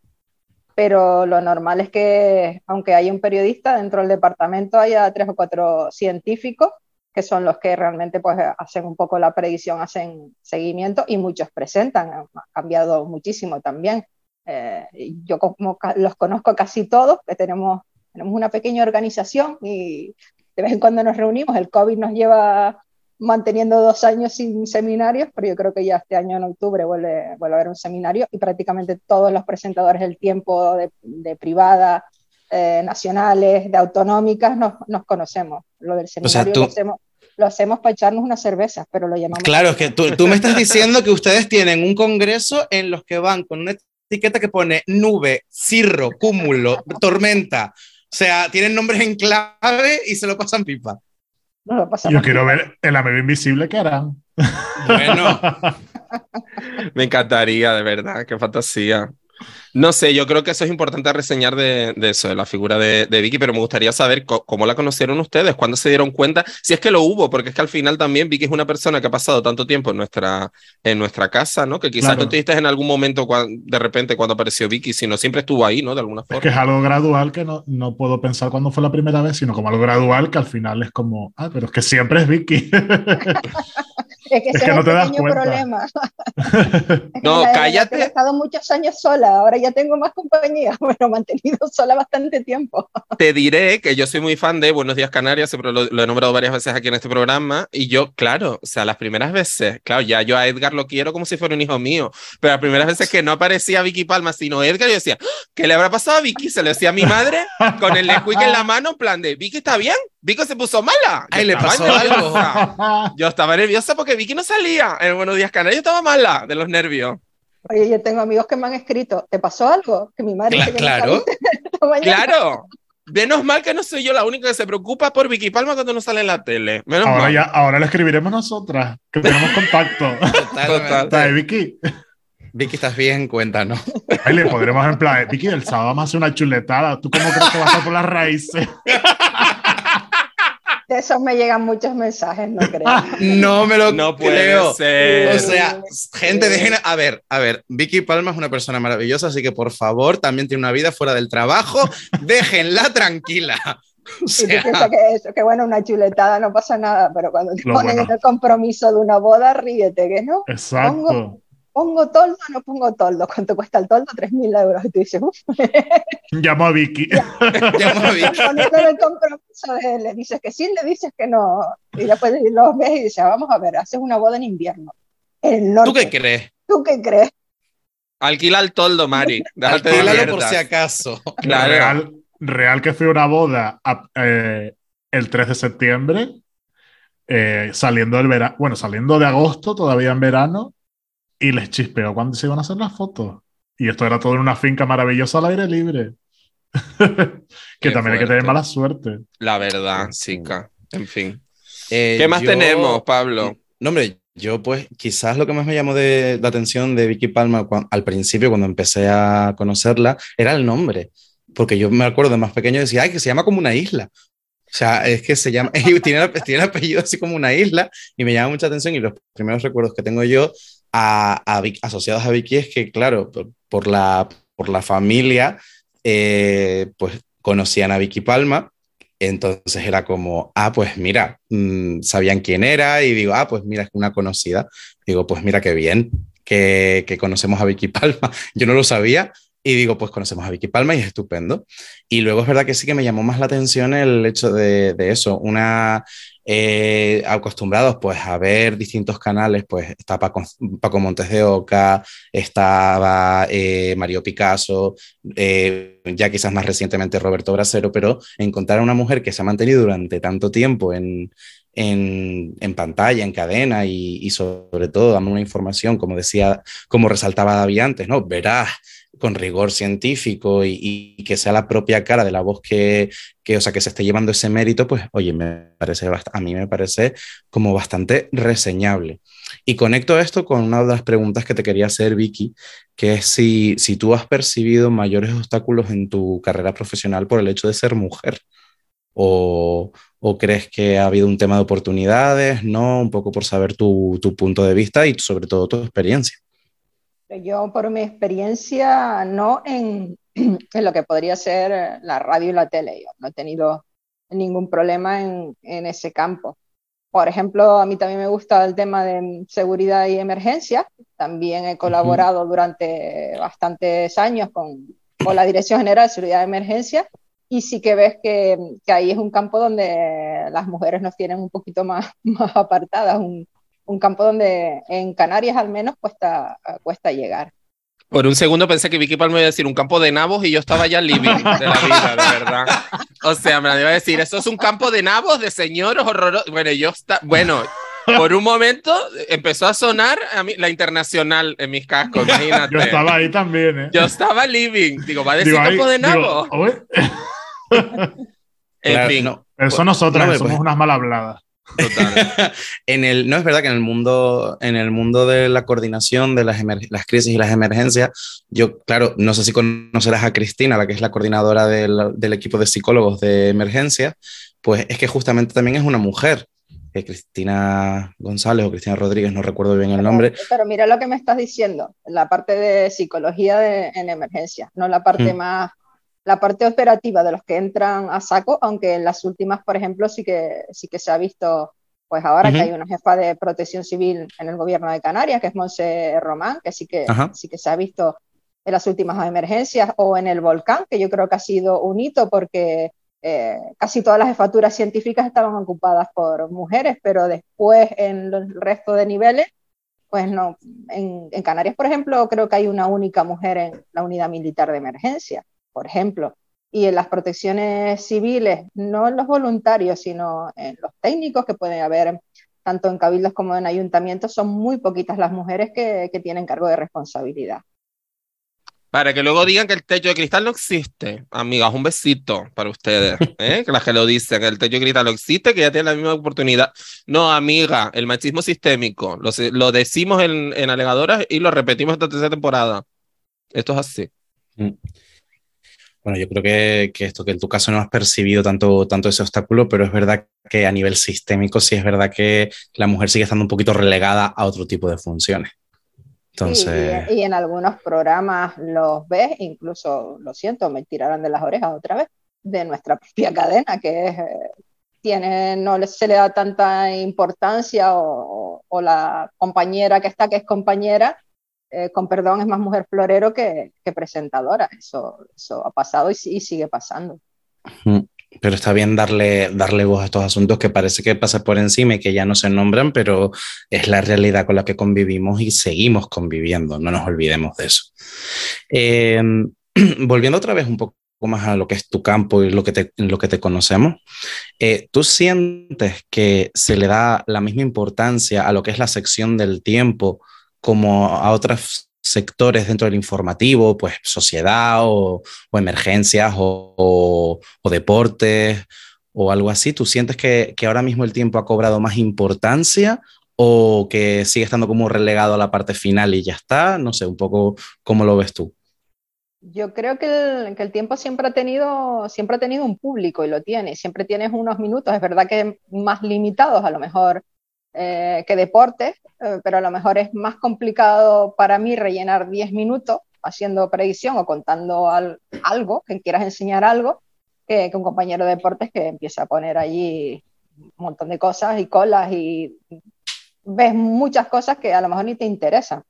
pero lo normal es que, aunque haya un periodista, dentro del departamento haya tres o cuatro científicos que son los que realmente pues, hacen un poco la predicción, hacen seguimiento y muchos presentan. Ha cambiado muchísimo también. Eh, yo como los conozco casi todos, que tenemos, tenemos una pequeña organización y de vez en cuando nos reunimos. El COVID nos lleva manteniendo dos años sin seminarios, pero yo creo que ya este año en octubre vuelve, vuelve a haber un seminario y prácticamente todos los presentadores del tiempo de, de privada, eh, nacionales, de autonómicas, nos, nos conocemos. Lo del O sea, seminario tú- lo hacemos, lo hacemos para echarnos unas cervezas, pero lo llamamos. Claro, es que tú, tú me estás diciendo que ustedes tienen un congreso en los que van con una etiqueta que pone nube, cirro, cúmulo, tormenta. O sea, tienen nombres en clave y se lo pasan pipa. nos lo pasamos Yo quiero ver el amigo invisible que harán. Bueno, [LAUGHS] me encantaría, de verdad, qué fantasía. No sé, yo creo que eso es importante reseñar de, de eso, de la figura de, de Vicky, pero me gustaría saber cómo la conocieron ustedes, cuándo se dieron cuenta, si es que lo hubo, porque es que al final también Vicky es una persona que ha pasado tanto tiempo en nuestra, en nuestra casa, ¿no? Que quizás Claro. no te diste en algún momento de repente cuando apareció Vicky, sino siempre estuvo ahí, ¿no? De alguna Es forma. que es algo gradual que no, no puedo pensar cuándo fue la primera vez, sino como algo gradual que al final es como, ah, pero es que siempre es Vicky. [LAUGHS] Es que Es que es no te das cuenta. problema. [LAUGHS] Es que No, la- la- cállate. He estado muchos años sola, ahora ya tengo más compañía. [LAUGHS] Bueno, mantenido sola bastante tiempo. Te diré que yo soy muy fan de Buenos Días Canarias, siempre lo, lo he nombrado varias veces aquí en este programa, y yo, claro, o sea, las primeras veces, claro, ya yo a Edgar lo quiero como si fuera un hijo mío, pero las primeras veces que no aparecía Vicky Palma, sino Edgar, yo decía, "¡Ah! ¿qué le habrá pasado a Vicky? Se lo decía a mi madre con el Nesquik en la [LAUGHS] mano, en plan de, ¿Vicky está bien? ¿Vicky se puso mala? Ay, le pasó nerviosa. Yo estaba nerviosa porque Vicky no salía en Buenos Días Canarias, yo estaba mala de los nervios. Oye, yo tengo amigos que me han escrito, ¿te pasó algo? Que mi madre Cla- que claro. [LAUGHS] Claro. Menos mal que no soy yo la única que se preocupa por Vicky Palma cuando no sale en la tele. Menos ahora, mal. ya, ahora le escribiremos nosotras, que tenemos contacto. [LAUGHS] totalmente. Está, Vicky. Vicky, estás bien, cuéntanos. Ahí le podremos en plan, Vicky, el sábado vamos a hacer una chuletada. ¿Tú cómo crees que vas a por las raíces? [LAUGHS] De esos me llegan muchos mensajes, no creo. [LAUGHS] No me lo No puede creo. ser. O sea, gente, dejen. A ver, a ver. Vicky Palma es una persona maravillosa, así que por favor, también tiene una vida fuera del trabajo. [LAUGHS] Déjenla tranquila. O Y tú sea, piensas que eso, que bueno, una chuletada no pasa nada, pero cuando te ponen bueno. en el compromiso de una boda, ríete, que no. Exacto. Pongo toldo o no pongo toldo. ¿Cuánto cuesta el toldo? 3.000 euros. Y tú dices, uff, [LAUGHS] Llamo a Vicky. [LAUGHS] llamo a Vicky. en el compromiso de, le dices que sí, le dices que no. Y después los ves y dices, "Ah, vamos a ver, haces una boda en invierno. En el norte. ¿Tú qué crees? ¿Tú qué crees? Alquila el toldo, Mari. [LAUGHS] De Alquílalo por si acaso. Claro. Real, real que fui a una boda a- eh, el 3 de septiembre, eh, saliendo del verano, bueno, saliendo de agosto, todavía en verano, y les chispeó cuando se iban a hacer las fotos. Y esto era todo en una finca maravillosa al aire libre. [LAUGHS] que Qué también hay que fuerte. tener mala suerte. La verdad, chica. En fin. Eh, ¿Qué más yo- tenemos, Pablo? No, hombre, yo pues quizás lo que más me llamó de, la atención de Vicky Palma cuan- al principio, cuando empecé a conocerla, era el nombre. porque yo me acuerdo de más pequeño decía, ay, que se llama como una isla. O sea, es que se llama, [LAUGHS] tiene, tiene el apellido así como una isla y me llama mucha atención y los primeros recuerdos que tengo yo a, asociados a Vicky es que, claro, por, la, por la familia, eh, pues conocían a Vicky Palma, entonces era como, ah, pues mira, mm, sabían quién era y digo, ah, pues mira, es una conocida. Digo, pues mira qué bien que, que conocemos a Vicky Palma. [LAUGHS] Yo no lo sabía, y digo, pues conocemos a Vicky Palma y es estupendo. Y luego es verdad que sí que me llamó más la atención el hecho de, de eso, una eh, acostumbrados pues a ver distintos canales, pues está Paco, Paco Montes de Oca, estaba eh, Mario Picasso, eh, ya quizás más recientemente Roberto Brasero, pero encontrar a una mujer que se ha mantenido durante tanto tiempo en, en, en, pantalla, en cadena y, y, sobre todo dando una información, como decía, como resaltaba David antes, ¿no? Verás, con rigor científico y, que sea la propia cara de la voz que, que, o sea, que se esté llevando ese mérito, pues oye, me parece a mí me parece como bastante reseñable. Y conecto esto con una de las preguntas que te quería hacer, Vicky, que es si, si tú has percibido mayores obstáculos en tu carrera profesional por el hecho de ser mujer. O, o, crees que ha habido un tema de oportunidades? ¿No? Un poco por saber tu, tu punto de vista y sobre todo tu experiencia. Yo, por mi experiencia, no en, [CLEARS THROAT] en, lo que podría ser la radio y la tele. Yo no he tenido ningún problema en, en, ese campo. Por ejemplo, a mí también me gusta el tema de seguridad y emergencia. También he colaborado uh -huh. durante bastantes años con, con, la Dirección General de Seguridad y Emergencia. Y sí que ves que, que, ahí es un campo donde las mujeres nos tienen un poquito más, [LAUGHS] más apartadas, un, un campo donde en Canarias al menos cuesta, cuesta llegar. Por un segundo pensé que Vicky Palma iba a decir un campo de nabos y yo estaba ya living de la vida, de verdad. O sea, me la iba a decir, eso es un campo de nabos, de señores horrorosos. Bueno, yo está, bueno, por un momento empezó a sonar a mí, la internacional en mis cascos, imagínate. Yo estaba ahí también, ¿eh? Yo estaba living. Digo, ¿va a decir digo, campo ahí, de nabos? en claro, fin. No, eso pues, nosotras, no somos unas mal habladas. [LAUGHS] en el, no es verdad que en el mundo, en el mundo de la coordinación de las, las, crisis y las emergencias, yo, claro, no sé si conocerás a Cristina, la que es la coordinadora del, del equipo de psicólogos de emergencia, pues es que justamente también es una mujer. Eh, Cristina González o Cristina Rodríguez, no recuerdo bien el nombre. Pero, pero mira lo que me estás diciendo, la parte de psicología de, en emergencia, no la parte mm. más la parte operativa de los que entran a saco, aunque en las últimas, por ejemplo, sí que, sí que se ha visto, pues ahora uh -huh. que hay una jefa de protección civil en el gobierno de Canarias, que es Monse Román, que sí que, uh -huh. sí que se ha visto en las últimas emergencias, o en el volcán, que yo creo que ha sido un hito porque eh, casi todas las jefaturas científicas estaban ocupadas por mujeres, pero después en el resto de niveles, pues no. En, en Canarias, por ejemplo, creo que hay una única mujer en la unidad militar de emergencia por ejemplo, y en las protecciones civiles, no en los voluntarios, sino en los técnicos que pueden haber tanto en cabildos como en ayuntamientos, son muy poquitas las mujeres que, que tienen cargo de responsabilidad. Para que luego digan que el techo de cristal no existe. Amigas, un besito para ustedes, ¿eh? que las que lo dicen, que el techo de cristal no existe, que ya tienen la misma oportunidad. No, amiga, el machismo sistémico. Lo, lo decimos en, en alegadoras y lo repetimos esta tercera temporada. Esto es así. Bueno, yo creo que, que, esto, que en tu caso no has percibido tanto, tanto ese obstáculo, pero es verdad que a nivel sistémico sí es verdad que la mujer sigue estando un poquito relegada a otro tipo de funciones. Entonces... Sí, y, y, en algunos programas los ves, incluso, lo siento, me tiraron de las orejas otra vez, de nuestra [LAUGHS] propia cadena, que es, tiene, no se le da tanta importancia o, o la compañera que está, que es compañera, eh, con perdón, es más mujer florero que, que presentadora. Eso, eso, ha pasado y, sigue pasando. Pero está bien darle, darle voz a estos asuntos que parece que pasa por encima y que ya no se nombran, pero es la realidad con la que convivimos y seguimos conviviendo. No nos olvidemos de eso. Eh, [CLEARS THROAT] volviendo otra vez un poco más a lo que es tu campo y lo que te, lo que te conocemos, eh, ¿tú sientes que se le da la misma importancia a lo que es la sección del tiempo como a otros sectores dentro del informativo, pues sociedad o, emergencias o, o, o, deportes o algo así. ¿Tú sientes que, ahora mismo el tiempo ha cobrado más importancia o que sigue estando como relegado a la parte final y ya está? No sé, un poco cómo lo ves tú. Yo creo que el, que el, tiempo siempre ha, tenido, siempre ha tenido un público y lo tiene. Siempre tienes unos minutos, es verdad que más limitados a lo mejor eh, que deportes, eh, pero a lo mejor es más complicado para mí rellenar 10 minutos haciendo predicción o contando algo, que quieras enseñar algo, que, que, un compañero de deportes que empieza a poner allí un montón de cosas y colas y ves muchas cosas que a lo mejor ni te interesan.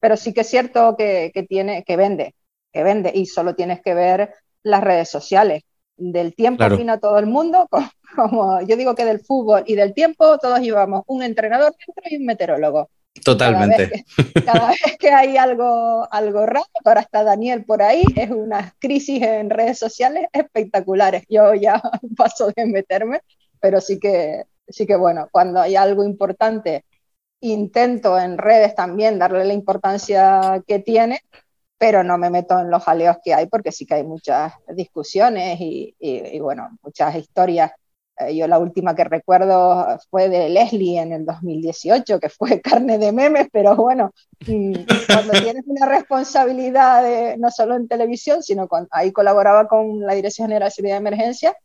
Pero sí que es cierto que, que tiene, que vende, que vende y solo tienes que ver las redes sociales. Del tiempo claro. opina todo el mundo, [LAUGHS] como, yo digo que del fútbol y del tiempo todos llevamos un entrenador dentro y un meteorólogo. Totalmente. Cada vez que, cada [LAUGHS] vez que hay algo, algo raro, ahora está Daniel por ahí, es una crisis en redes sociales espectaculares. Yo ya [LAUGHS] paso de meterme, pero sí que, sí que bueno, cuando hay algo importante, intento en redes también darle la importancia que tiene, pero no me meto en los jaleos que hay porque sí que hay muchas discusiones y, y, y bueno, muchas historias. Eh, yo la última que recuerdo fue de Leslie en el 2018, que fue [LAUGHS] carne de memes, pero bueno, mm, cuando tienes una responsabilidad de, no solo en televisión, sino ahí colaboraba con la Dirección General de Seguridad de Emergencia,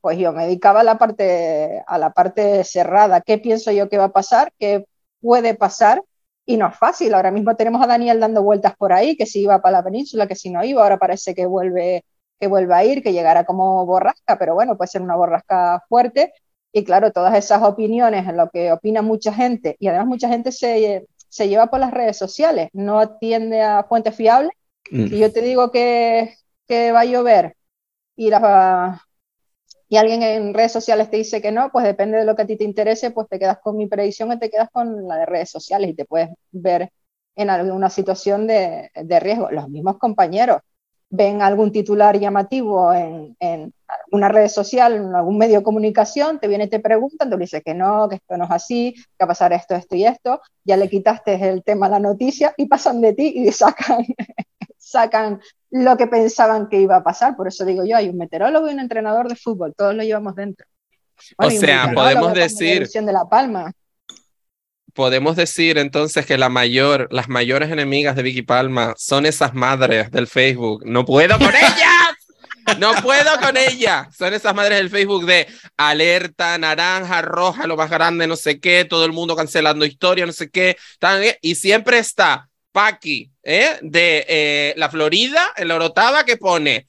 pues yo me dedicaba a la parte, a la parte cerrada, qué pienso yo que va a pasar, qué puede pasar y no es fácil. Ahora mismo tenemos a Daniel dando vueltas por ahí, que si iba para la península, que si no iba, ahora parece que vuelve, que vuelve a ir, que llegará como borrasca, pero bueno, puede ser una borrasca fuerte. Y claro, todas esas opiniones en lo que opina mucha gente, y además mucha gente se, se lleva por las redes sociales, no atiende a fuentes fiables. Mm. Si yo te digo que, que va a llover y la, y alguien en redes sociales te dice que no, pues depende de lo que a ti te interese, pues te quedas con mi predicción y te quedas con la de redes sociales y te puedes ver en alguna situación de, de riesgo. Los mismos compañeros ven algún titular llamativo en, en una red social, en algún medio de comunicación, te viene y te preguntan, tú le dices que no, que esto no es así, que va a pasar esto, esto y esto, ya le quitaste el tema a la noticia y pasan de ti y [LAUGHS] sacan, sacan lo que pensaban que iba a pasar. Por eso digo yo, hay un meteorólogo y un entrenador de fútbol, todos lo llevamos dentro. Bueno, o sea, podemos decir... De la Palma. Podemos decir entonces que la mayor, las mayores enemigas de Vicky Palma son esas madres del Facebook. No puedo con [LAUGHS] ellas. No puedo con ellas. Son esas madres del Facebook de alerta, naranja, roja, lo más grande, no sé qué, todo el mundo cancelando historia, no sé qué. Y siempre está Paqui, ¿eh? de eh, la Florida, en la Orotava, que pone,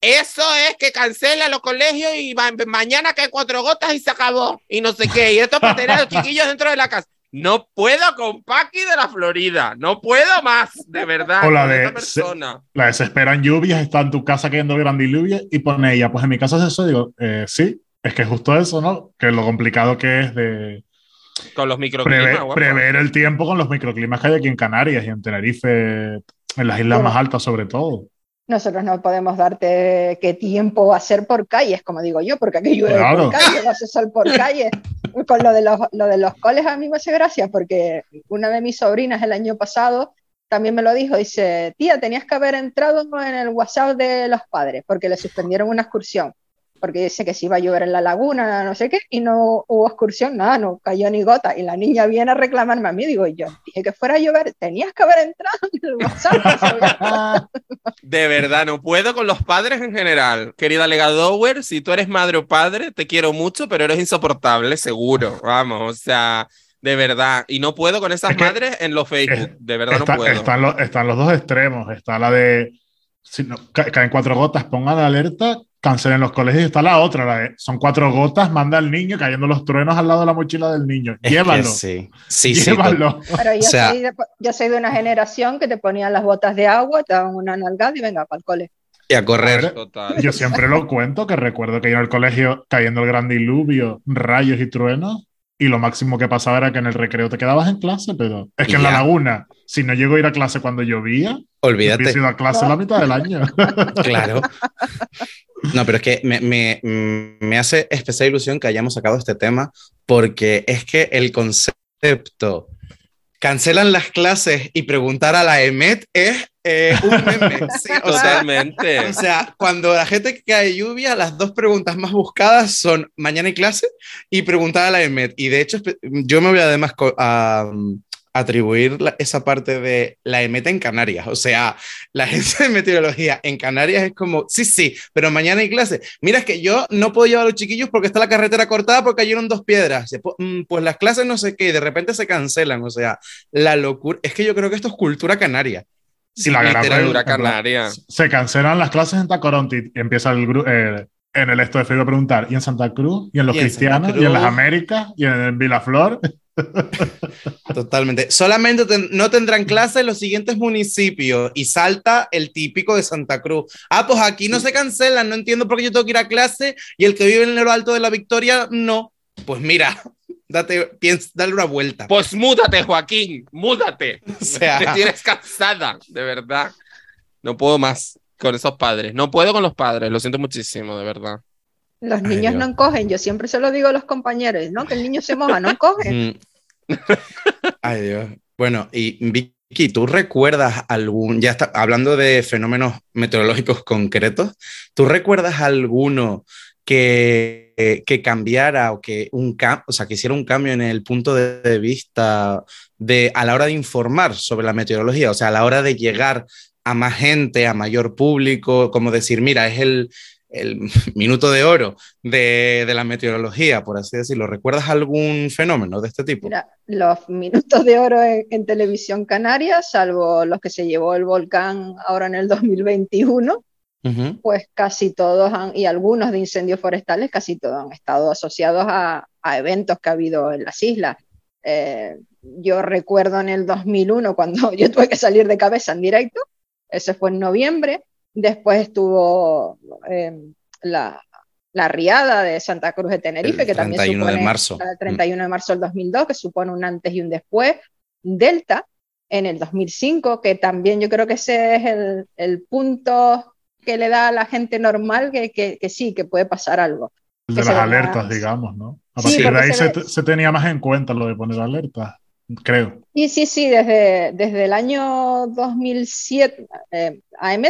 eso es que cancela los colegios y ma mañana cae cuatro gotas y se acabó, y no sé qué, y esto para tener a los chiquillos dentro de la casa. No puedo con Paqui de la Florida, no puedo más, de verdad. O la de, persona. La desesperan lluvias, está en tu casa cayendo lluvia y pone ella, pues en mi caso es eso, digo, eh, sí, es que es justo eso, ¿no? Que lo complicado que es de con los microclimas. Prever, prever, el tiempo con los microclimas que hay aquí en Canarias y en Tenerife, en las islas bueno, más altas sobre todo. Nosotros no podemos darte qué tiempo va a ser por calles, como digo yo, porque aquí llueve claro. por calles, va a ser sol por calles. Con lo de, los, lo de los coles a mí me hace gracia, porque una de mis sobrinas el año pasado también me lo dijo, dice, tía, tenías que haber entrado en el WhatsApp de los padres, porque le suspendieron una excursión porque dice que si iba a llover en la laguna, no sé qué, y no hubo excursión, nada, no cayó ni gota. Y la niña viene a reclamarme a mí, digo yo, dije que fuera a llover, tenías que haber entrado en el WhatsApp. [LAUGHS] de verdad, no puedo con los padres en general. Querida Legadower, si tú eres madre o padre, te quiero mucho, pero eres insoportable, seguro, vamos, o sea... De verdad, y no puedo con esas es madres en los Facebook, de verdad está, no puedo. Están, lo, están los dos extremos, está la de si no, caen cuatro gotas, pongan alerta, cancelen los colegios. Y está la otra, la de, son cuatro gotas, manda al niño cayendo los truenos al lado de la mochila del niño. Es Llévalo. sí, sí, Llévalo. sí. Pero yo, o sea, soy de, yo, soy de, una generación que te ponían las botas de agua, te daban una nalgada y venga para el cole. Y a correr. Total. Yo siempre lo cuento, que recuerdo que iba al colegio cayendo el gran diluvio, rayos y truenos, y lo máximo que pasaba era que en el recreo te quedabas en clase, pero es que en la laguna, si no llego a ir a clase cuando llovía, olvídate. He ido a clase ¿No? la mitad del año. claro. [LAUGHS] No, pero es que me, me, me, hace especial ilusión que hayamos sacado este tema porque es que el concepto cancelan las clases y preguntar a la EMET es eh, un meme. ¿sí? O [LAUGHS] Totalmente. Sea, o sea, cuando la gente cae lluvia, las dos preguntas más buscadas son mañana hay clase y preguntar a la EMET. Y de hecho, yo me voy además a, atribuir la- esa parte de la EMETA en Canarias. O sea, la [LAUGHS] agencia de meteorología en Canarias es como, sí, sí, pero mañana hay clase. Mira, es que yo no puedo llevar a los chiquillos porque está la carretera cortada porque cayeron dos piedras. Mm, Pues las clases no sé qué, y de repente se cancelan. O sea, la locura. Es que yo creo que esto es cultura canaria. Sí, la gran en canaria. Se cancelan las clases en Tacoronte y empieza el gru- eh, en el esto de Fego a preguntar, ¿y en Santa Cruz? ¿Y en los Y en cristianos? Santa ¿Y en las. Américas? ¿Y en Vilaflor? Totalmente. Solamente ten- no tendrán clase en los siguientes municipios y salta el típico de Santa Cruz. Ah, pues aquí no se cancelan, no entiendo por qué yo tengo que ir a clase y el que vive en lo alto de la Victoria no. Pues mira, [LAUGHS] date, piensa, dale una vuelta. Pues múdate, Joaquín, múdate. [LAUGHS] O sea, Me tienes cansada, de verdad. No puedo más con esos padres. No puedo con los padres, lo siento muchísimo, de verdad. Los Ay, niños Dios. no encogen, yo siempre se lo digo a los compañeros, ¿no? Que el niño se moja, no encoge. Mm. [LAUGHS] Ay, Dios. Bueno, y Vicky, ¿tú recuerdas algún, ya está hablando de fenómenos meteorológicos concretos, ¿tú recuerdas alguno que, que cambiara o que un cam- o sea, que hiciera un cambio en el punto de, de vista de a la hora de informar sobre la meteorología, o sea, a la hora de llegar a más gente, a mayor público, como decir, mira, es el, el [LAUGHS] minuto de oro de, de la meteorología, por así decirlo. ¿Recuerdas algún fenómeno de este tipo? Mira, los minutos de oro en, en televisión canaria, salvo los que se llevó el volcán ahora en el 2021, Ujú. pues casi todos han, y algunos de incendios forestales, casi todos han estado asociados a, a eventos que ha habido en las islas. Eh, yo recuerdo en el 2001 cuando [LAUGHS] yo tuve que salir de cabeza en directo, ese fue en noviembre, después estuvo eh, la, la riada de Santa Cruz de Tenerife, El que también 31 de supone marzo. el 31 de marzo del 2002, que supone un antes y un después. Delta en el 2005, que también yo creo que ese es el, el punto que le da a la gente normal que, que, que sí, que puede pasar algo. El de las alertas, digamos, ¿no? A Sí, partir de ahí se se tenía más en cuenta lo de poner alertas, creo. Sí, sí, sí, desde, desde el año 2007, eh,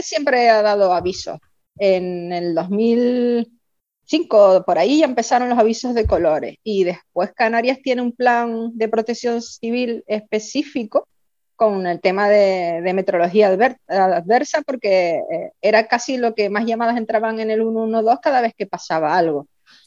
siempre ha dado avisos. En el 2005, por ahí ya empezaron los avisos de colores y después Canarias tiene un plan de protección civil específico con el tema de, de meteorología adver- adversa porque eh, era casi lo que más llamadas entraban en el 112 cada vez que pasaba algo.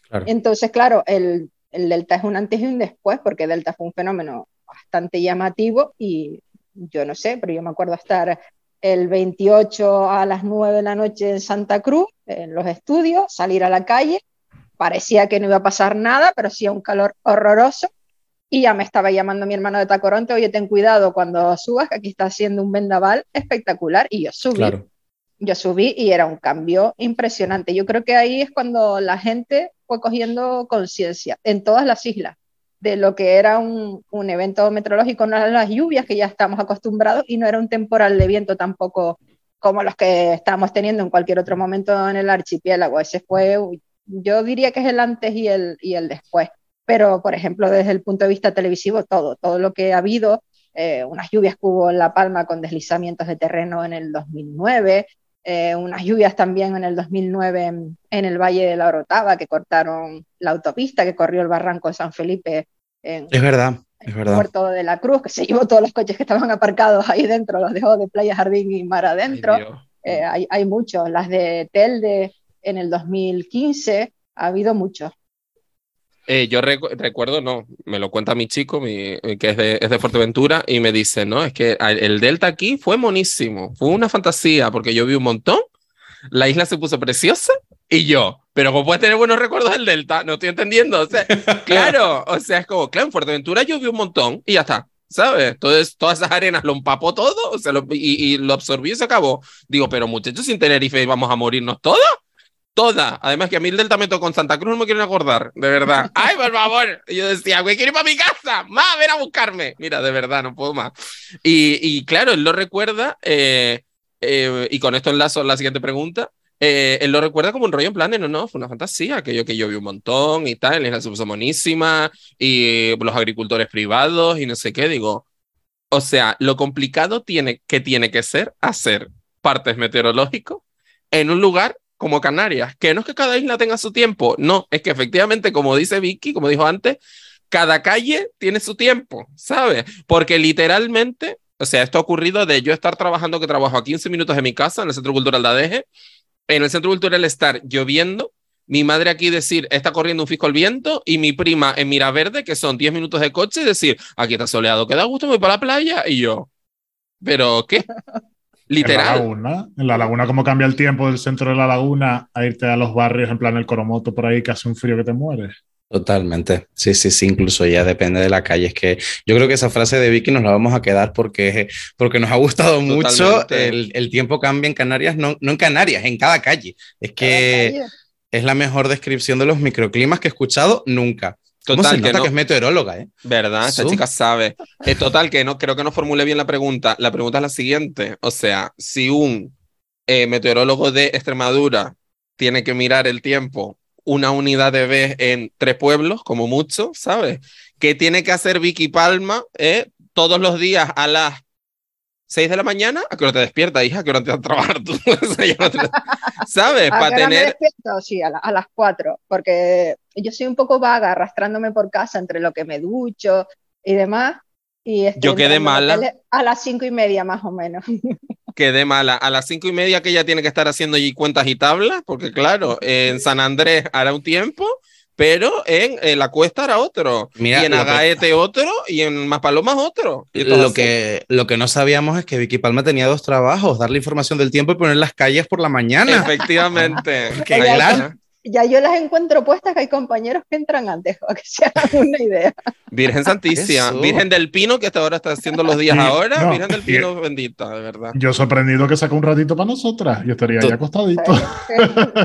Claro. Entonces, claro, el, el Delta es un antes y un después, porque Delta fue un fenómeno bastante llamativo y yo no sé, pero yo me acuerdo estar el 28 a las 9 de la noche en Santa Cruz, en los estudios, salir a la calle, parecía que no iba a pasar nada, pero hacía un calor horroroso. Y ya me estaba llamando mi hermano de Tacoronte, oye, ten cuidado cuando subas, que aquí está haciendo un vendaval espectacular y yo subí. Claro. yo subí y era un cambio impresionante. Yo creo que ahí es cuando la gente fue cogiendo conciencia en todas las islas de lo que era un, un evento meteorológico, no eran las lluvias que ya estamos acostumbrados y no era un temporal de viento tampoco como los que estamos teniendo en cualquier otro momento en el archipiélago. Ese fue, yo diría que es el antes y el, y el después. Pero, por ejemplo, desde el punto de vista televisivo, todo, todo lo que ha habido, eh, unas lluvias que hubo en La Palma con deslizamientos de terreno en el 2009, eh, unas lluvias también en el 2009 en, en, el Valle de la Orotava, que cortaron la autopista, que corrió el barranco de San Felipe. En, es verdad, es en verdad. Puerto de la Cruz, que se llevó todos los coches que estaban aparcados ahí dentro, los dejó de Playa Jardín y mar adentro. Ay. Eh, hay, hay muchos, las de Telde en el 2015, ha habido muchos. Eh, yo recu- recuerdo, no, me lo cuenta mi chico, mi- que es de, es de Fuerteventura, y me dice, no, es que el Delta aquí fue monísimo, fue una fantasía, porque yo vi un montón, la isla se puso preciosa, y yo, pero ¿cómo puedes tener buenos recuerdos del Delta? No estoy entendiendo, o sea, [LAUGHS] claro, o sea, es como, claro, en Fuerteventura yo vi un montón, y ya está, ¿sabes? Entonces, todas esas arenas lo empapó todo, o sea, lo- y, y lo absorbió y se acabó. Digo, pero muchachos, sin Tenerife íbamos a morirnos todos. Toda. Además que a mí el Delta me tocó en Santa Cruz, no me quieren acordar, de verdad. [LAUGHS] ¡Ay, por favor! Y yo decía, güey, quiero ir para mi casa. ¡Ma, ven a buscarme! Mira, de verdad, no puedo más. Y, y claro, él lo recuerda, eh, eh, y con esto enlazo a la siguiente pregunta. eh, él lo recuerda como un rollo en plan de no, no, fue una fantasía, aquello que yo vi un montón y tal, la isla y los agricultores privados y no sé qué, digo. O sea, lo complicado tiene, que tiene que ser hacer partes meteorológicos en un lugar como Canarias, que no es que cada isla tenga su tiempo, no, es que efectivamente, como dice Vicky, como dijo antes, cada calle tiene su tiempo, ¿sabes? Porque literalmente, o sea, esto ha ocurrido de yo estar trabajando, que trabajo a 15 minutos de mi casa en el Centro Cultural de Adeje, en el Centro Cultural estar lloviendo, mi madre aquí decir, está corriendo un fisco al viento, y mi prima en Miraverde, que son 10 minutos de coche, decir, aquí está soleado, que da gusto, me voy para la playa, y yo, ¿pero qué? [LAUGHS] Literal. En la laguna, en la laguna, cómo cambia el tiempo del centro de la laguna a irte a los barrios, en plan el Coromoto por ahí, que hace un frío que te mueres. Totalmente, sí, sí, sí, incluso ya depende de la calle. Es que yo creo que esa frase de Vicky nos la vamos a quedar porque, porque nos ha gustado mucho. El, el, tiempo cambia en Canarias, no, no en Canarias, en cada calle. Es que es la mejor descripción de los microclimas que he escuchado nunca. Total, que, no? que, es meteoróloga, ¿eh? ¿Verdad? Esta chica sabe. Es total, que no, creo que no formule bien la pregunta. La pregunta es la siguiente. O sea, si un eh, meteorólogo de Extremadura tiene que mirar el tiempo una unidad de vez en tres pueblos, como mucho, ¿sabes? ¿Qué tiene que hacer Vicky Palma eh, todos los días a las 6 de la mañana? ¿A qué hora te despiertas, hija? ¿A qué hora te vas a trabajar tú? [LAUGHS] [LAUGHS] ¿Sabes? Para tener... me despierto? Sí, a, a, las 4, porque yo soy un poco vaga, arrastrándome por casa entre lo que me ducho y demás. Y yo quedé mala. A las cinco y media más o menos. [LAUGHS] Quedé mala. A las cinco y media que ella tiene que estar haciendo allí cuentas y tablas, porque claro, en San Andrés hará un tiempo, pero en, la cuesta hará otro. y en Agaete otro, y en Maspalomas otro. Y lo, que, lo que no sabíamos es que Vicky Palma tenía dos trabajos, darle información del tiempo y poner las calles por la mañana. Efectivamente. [LAUGHS] claro ya yo las encuentro puestas que hay compañeros que entran antes, [LAUGHS] para que se hagan una idea. Virgen Santísima, Virgen del Pino, que hasta ahora está haciendo los días ahora, Virgen del Pino bendita, de verdad. Yo sorprendido que saca un ratito para nosotras, yo estaría ahí acostadito. [LAUGHS]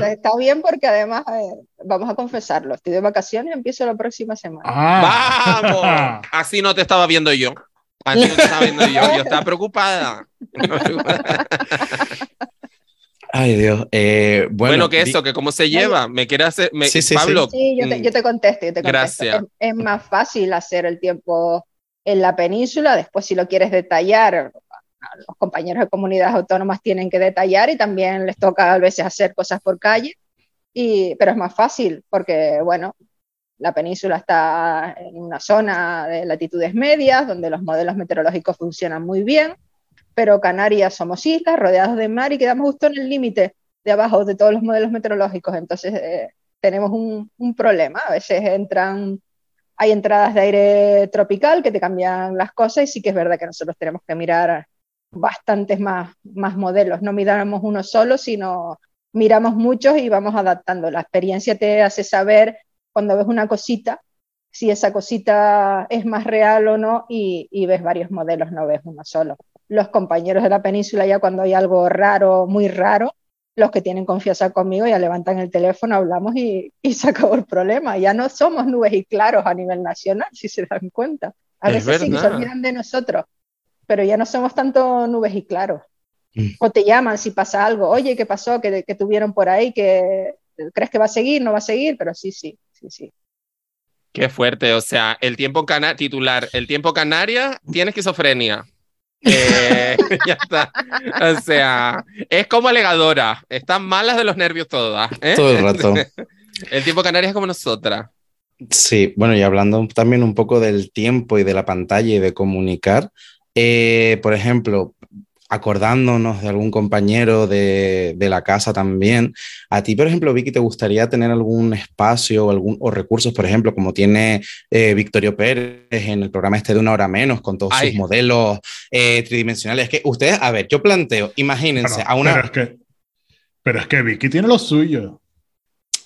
Está bien porque además, vamos a confesarlo, estoy de vacaciones y empiezo la próxima semana. Ah. ¡Vamos! [LAUGHS] Así no te estaba viendo yo. Así no te estaba viendo yo, yo estaba preocupada. Ay, Dios. Eh, bueno, que eso, que cómo se lleva. Me quiere hacer. sí, sí, Pablo. Sí, yo te, mm. yo te contesto. Yo te Gracias. Es, más fácil hacer el tiempo en la península. Después, si lo quieres detallar, los compañeros de comunidades autónomas tienen que detallar y también les toca a veces hacer cosas por calle. Y, pero es más fácil porque, bueno, la península está en una zona de latitudes medias donde los modelos meteorológicos funcionan muy bien pero Canarias somos islas rodeados de mar y quedamos justo en el límite de abajo de todos los modelos meteorológicos, entonces eh, tenemos un, un, problema, a veces entran, hay entradas de aire tropical que te cambian las cosas y sí que es verdad que nosotros tenemos que mirar bastantes más, más modelos, no miramos uno solo, sino miramos muchos y vamos adaptando. La experiencia te hace saber cuando ves una cosita, si esa cosita es más real o no y, y ves varios modelos, no ves uno solo los compañeros de la península ya cuando hay algo raro, muy raro, los que tienen confianza conmigo ya levantan el teléfono, hablamos y, y se acabó el problema. Ya no somos nubes y claros a nivel nacional, si se dan cuenta. A veces sí se olvidan de nosotros, pero ya no somos tanto nubes y claros. Mm. O te llaman si pasa algo, oye, ¿qué pasó? ¿Qué, que tuvieron por ahí? que ¿Crees que va a seguir? ¿No va a seguir? Pero sí, sí, sí, sí. Qué fuerte, o sea, el tiempo cana titular, el tiempo canaria tiene esquizofrenia. Eh, [LAUGHS] ya está. O sea, es como alegadora. Están malas de los nervios todas. ¿eh? Todo el rato. [LAUGHS] el tiempo canario es como nosotras. Sí, bueno, y hablando también un poco del tiempo y de la pantalla y de comunicar, eh, por ejemplo, acordándonos de algún compañero de, de, la casa también. A ti, por ejemplo, Vicky, ¿te gustaría tener algún espacio o, algún, o recursos, por ejemplo, como tiene eh, Victorio Pérez en el programa este de una hora menos, con todos sus modelos eh, tridimensionales? que ustedes, a ver, yo planteo, imagínense a una... Pero es, que, pero es que Vicky tiene lo suyo.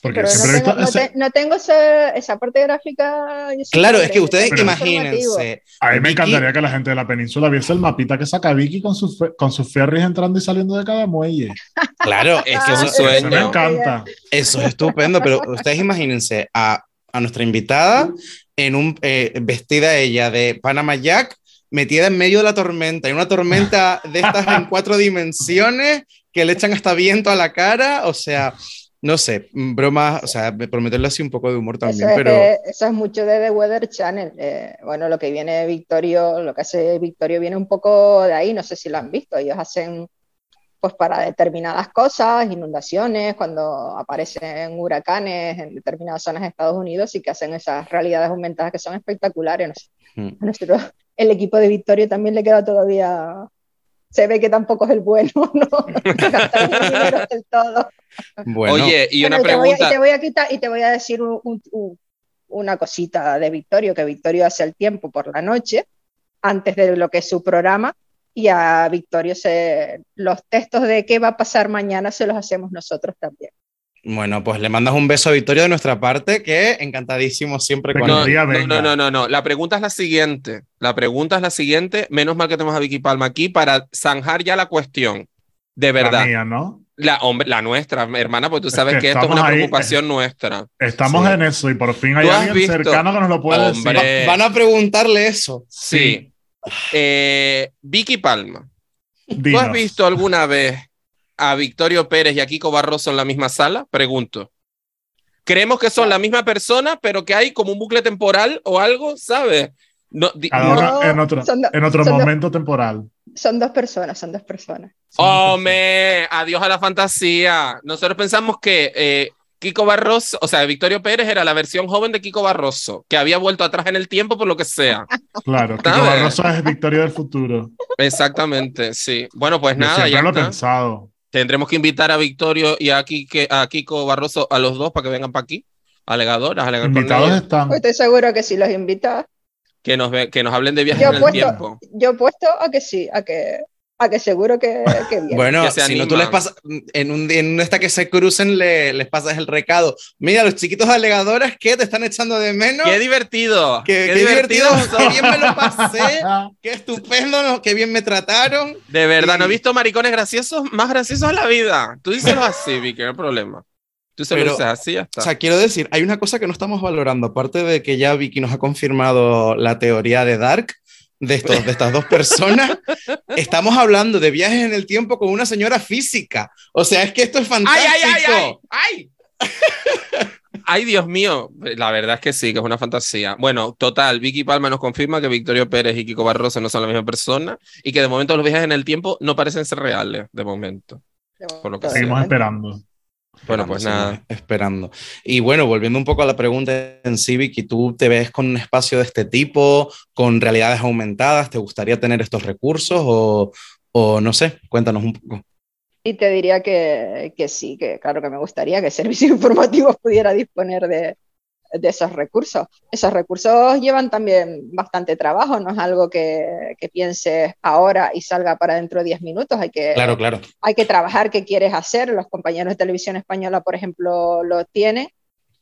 Porque Pero no tengo, no, te, no tengo esa, esa, parte gráfica. Claro, es que ustedes imagínense. A mí me encantaría que la gente de la península viese el mapita que saca Vicky con sus con sus ferries entrando y saliendo de cada muelle. Claro, es que eso, sueño. [LAUGHS] eso me encanta. Eso es estupendo, pero ustedes imagínense a, a nuestra invitada en un eh, vestida ella de Panama Jack metida en medio de la tormenta, en una tormenta de estas en cuatro dimensiones que le echan hasta viento a la cara, o sea, no sé, bromas, o sea, prometerle así un poco de humor también, eso pero... eso es mucho de The Weather Channel. Eh, bueno, lo que viene Victorio, lo que hace Victorio viene un poco de ahí, no sé si lo han visto, ellos hacen pues para determinadas cosas, inundaciones, cuando aparecen huracanes en determinadas zonas de Estados Unidos y que hacen esas realidades aumentadas que son espectaculares. Mm. A nuestro, el equipo de Victorio también le queda todavía, se ve que tampoco es el bueno, [LAUGHS] no, no [LAUGHS] gastar el dinero del todo. Bueno, Oye, y Bueno, una y te voy a- pregunta. y te voy a quitar y te voy a decir un- un- un- una cosita de Victorio, que Victorio hace el tiempo por la noche, antes de lo que es su programa, y a Victorio se, los textos de qué va a pasar mañana se los hacemos nosotros también. Bueno, pues le mandas un beso a Victoria de nuestra parte, que encantadísimo siempre con Cuando No, el día no, no, no, no, no. La pregunta es la siguiente. La pregunta es la siguiente. Menos mal que tenemos a Vicky Palma aquí para zanjar ya la cuestión. De verdad. La mía, ¿no? La, hombre, la nuestra, hermana, pues tú Es sabes que que, esto es una ahí, preocupación nuestra. Estamos Sí. en eso y por fin hay ¿Tú alguien visto? cercano que nos lo puede Hombre. decir. Va- Van a preguntarle eso. Sí. Eh, Vicky Palma, ¿tú Dinos. has visto alguna vez a Victorio Pérez y a Kiko Barroso en la misma sala? Pregunto. Creemos que son la misma persona, pero que hay como un bucle temporal o algo, ¿sabes? No, no- en otro, do- en otro momento temporal. Son dos personas, son dos personas. Hombre, adiós a la fantasía. Nosotros pensamos que eh, Kiko Barroso, o sea, Victorio Pérez era la versión joven de Kiko Barroso, que había vuelto atrás en el tiempo por lo que sea. Claro, [LAUGHS] Kiko. Barroso es Victoria del futuro. Exactamente, sí. Bueno, pues Yo nada, ya lo he pensado. Tendremos que invitar a Victorio y a, Kike- a Kiko Barroso, a los dos, para que vengan para aquí. Alegadoras, alegar Invitados están. Pues estoy seguro que si los invitas, que nos, ve- que nos hablen de viajes yo en el puesto, tiempo. yo puesto a que sí, a que, a que seguro que, que viene. Bueno, Que si no tú les pasas, en, un, en esta que se crucen, le- les pasas el recado. Mira, los chiquitos alegadores que te están echando de menos. ¡Qué divertido! Qué, ¡Qué, qué divertido, divertido! qué bien me lo pasé, [LAUGHS] qué estupendo, qué bien me trataron. De verdad, Y- no he visto maricones graciosos más graciosos en la vida. Tú díselo así, [LAUGHS] Vicky, no hay problema. Tú se lo Pero, dices así, ya está. O sea, quiero decir, hay una cosa que no estamos valorando, aparte de que ya Vicky nos ha confirmado la teoría de Dark de, estos, de estas dos personas, estamos hablando de viajes en el tiempo con una señora física. O sea, es que esto es ¡Ay, fantástico. ay, ay, ay! ¡Ay! Ay, Dios mío. La verdad es que sí, que es una fantasía. Bueno, total, Vicky Palma nos confirma que Victorio Pérez y Kiko Barroso no son la misma persona y que de momento los viajes en el tiempo no parecen ser reales, de momento. por lo que Seguimos esperando. Bueno, pues Esperando, nada. [LAUGHS] Esperando. Y bueno, volviendo un poco a la pregunta en sí, Vicky, ¿tú te ves con un espacio de este tipo, con realidades aumentadas? ¿Te gustaría tener estos recursos o, o no sé? Cuéntanos un poco. Y te diría que, que sí, que claro que me gustaría que [LAUGHS] Servicios Informativos pudiera disponer de, de esos recursos. Esos recursos llevan también bastante trabajo, no es algo que, que pienses ahora y salga para dentro de 10 minutos, hay que, Claro, claro. hay que trabajar qué quieres hacer. Los compañeros de televisión española, por ejemplo, lo tienen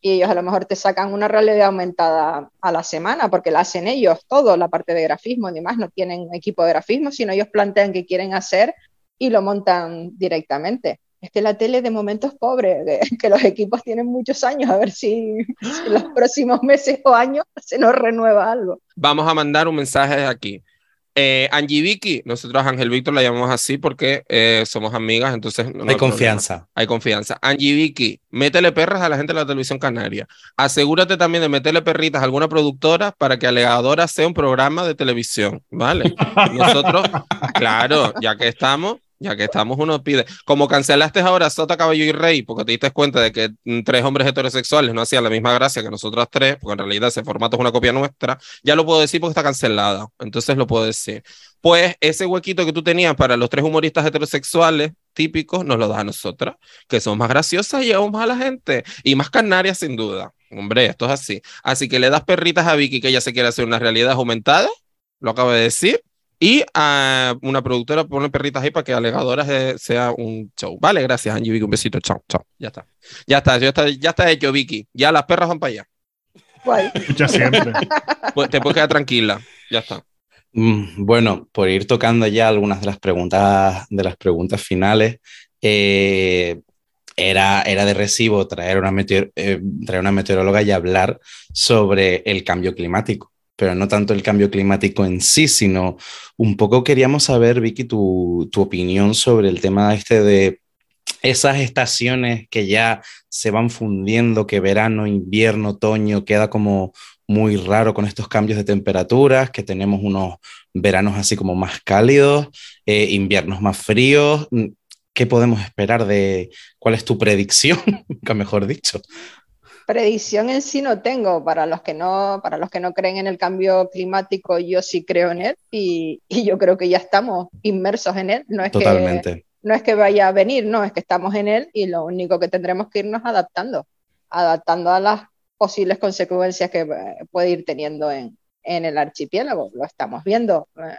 y ellos a lo mejor te sacan una realidad aumentada a la semana porque la hacen ellos todo, la parte de grafismo y demás, no tienen equipo de grafismo, sino ellos plantean qué quieren hacer y lo montan directamente. Es que la tele de momento es pobre, que, [LAUGHS] que los equipos tienen muchos años, a ver si, si en los [GASPS] próximos meses o años se nos renueva algo. Vamos a mandar un mensaje aquí. Eh, Angie Vicky, nosotros a Ángel Víctor la llamamos así porque eh, somos amigas, entonces no Hay hay problema. confianza. Hay confianza. Angie Vicky, métele perras a la gente de la televisión canaria. Asegúrate también de meterle perritas a alguna productora para que Alegadora sea un programa de televisión, ¿vale? [LAUGHS] Nosotros, claro, ya que estamos, ya que estamos, uno pide. Como cancelaste ahora Sota, Caballo y Rey, porque te diste cuenta de que mm, tres hombres heterosexuales no hacían la misma gracia que nosotras tres, porque en realidad ese formato es una copia nuestra, ya lo puedo decir porque está cancelada. Entonces lo puedo decir. Pues ese huequito que tú tenías para los tres humoristas heterosexuales típicos, nos lo das a nosotras, que son más graciosas y llevamos más a la gente. Y más canarias, sin duda. Hombre, esto es así. Así que le das perritas a Vicky que ella se quiere hacer una realidad aumentada, lo acabo de decir. Y a una productora pone perritas ahí para que Alegadoras eh, sea un show. Vale, gracias, Angie Vicky. Un besito. Chao, chao. Ya está. Ya está, ya está, ya está hecho, Vicky. Ya las perras van para allá. Guay. Escucha siempre. [LAUGHS] Pues, te puedes quedar tranquila. Ya está. Mm, Bueno, por ir tocando ya algunas de las preguntas, de las preguntas finales, eh, era, era de recibo traer una, meteor- eh, traer una meteoróloga y hablar sobre el cambio climático, pero no tanto el cambio climático en sí, sino un poco queríamos saber, Vicky, tu, tu opinión sobre el tema este de esas estaciones que ya se van fundiendo, que verano, invierno, otoño, queda como muy raro con estos cambios de temperaturas, que tenemos unos veranos así como más cálidos, eh, inviernos más fríos. ¿qué podemos esperar de cuál es tu predicción? [LAUGHS] Nunca mejor dicho. Predicción en sí no tengo. Para los que no, para los que no creen en el cambio climático, yo sí creo en él y, y yo creo que ya estamos inmersos en él. No es Totalmente. Que, no es que vaya a venir, no, es que estamos en él y lo único que tendremos que irnos adaptando, adaptando a las posibles consecuencias que eh, puede ir teniendo en, en el archipiélago. Lo estamos viendo. Eh,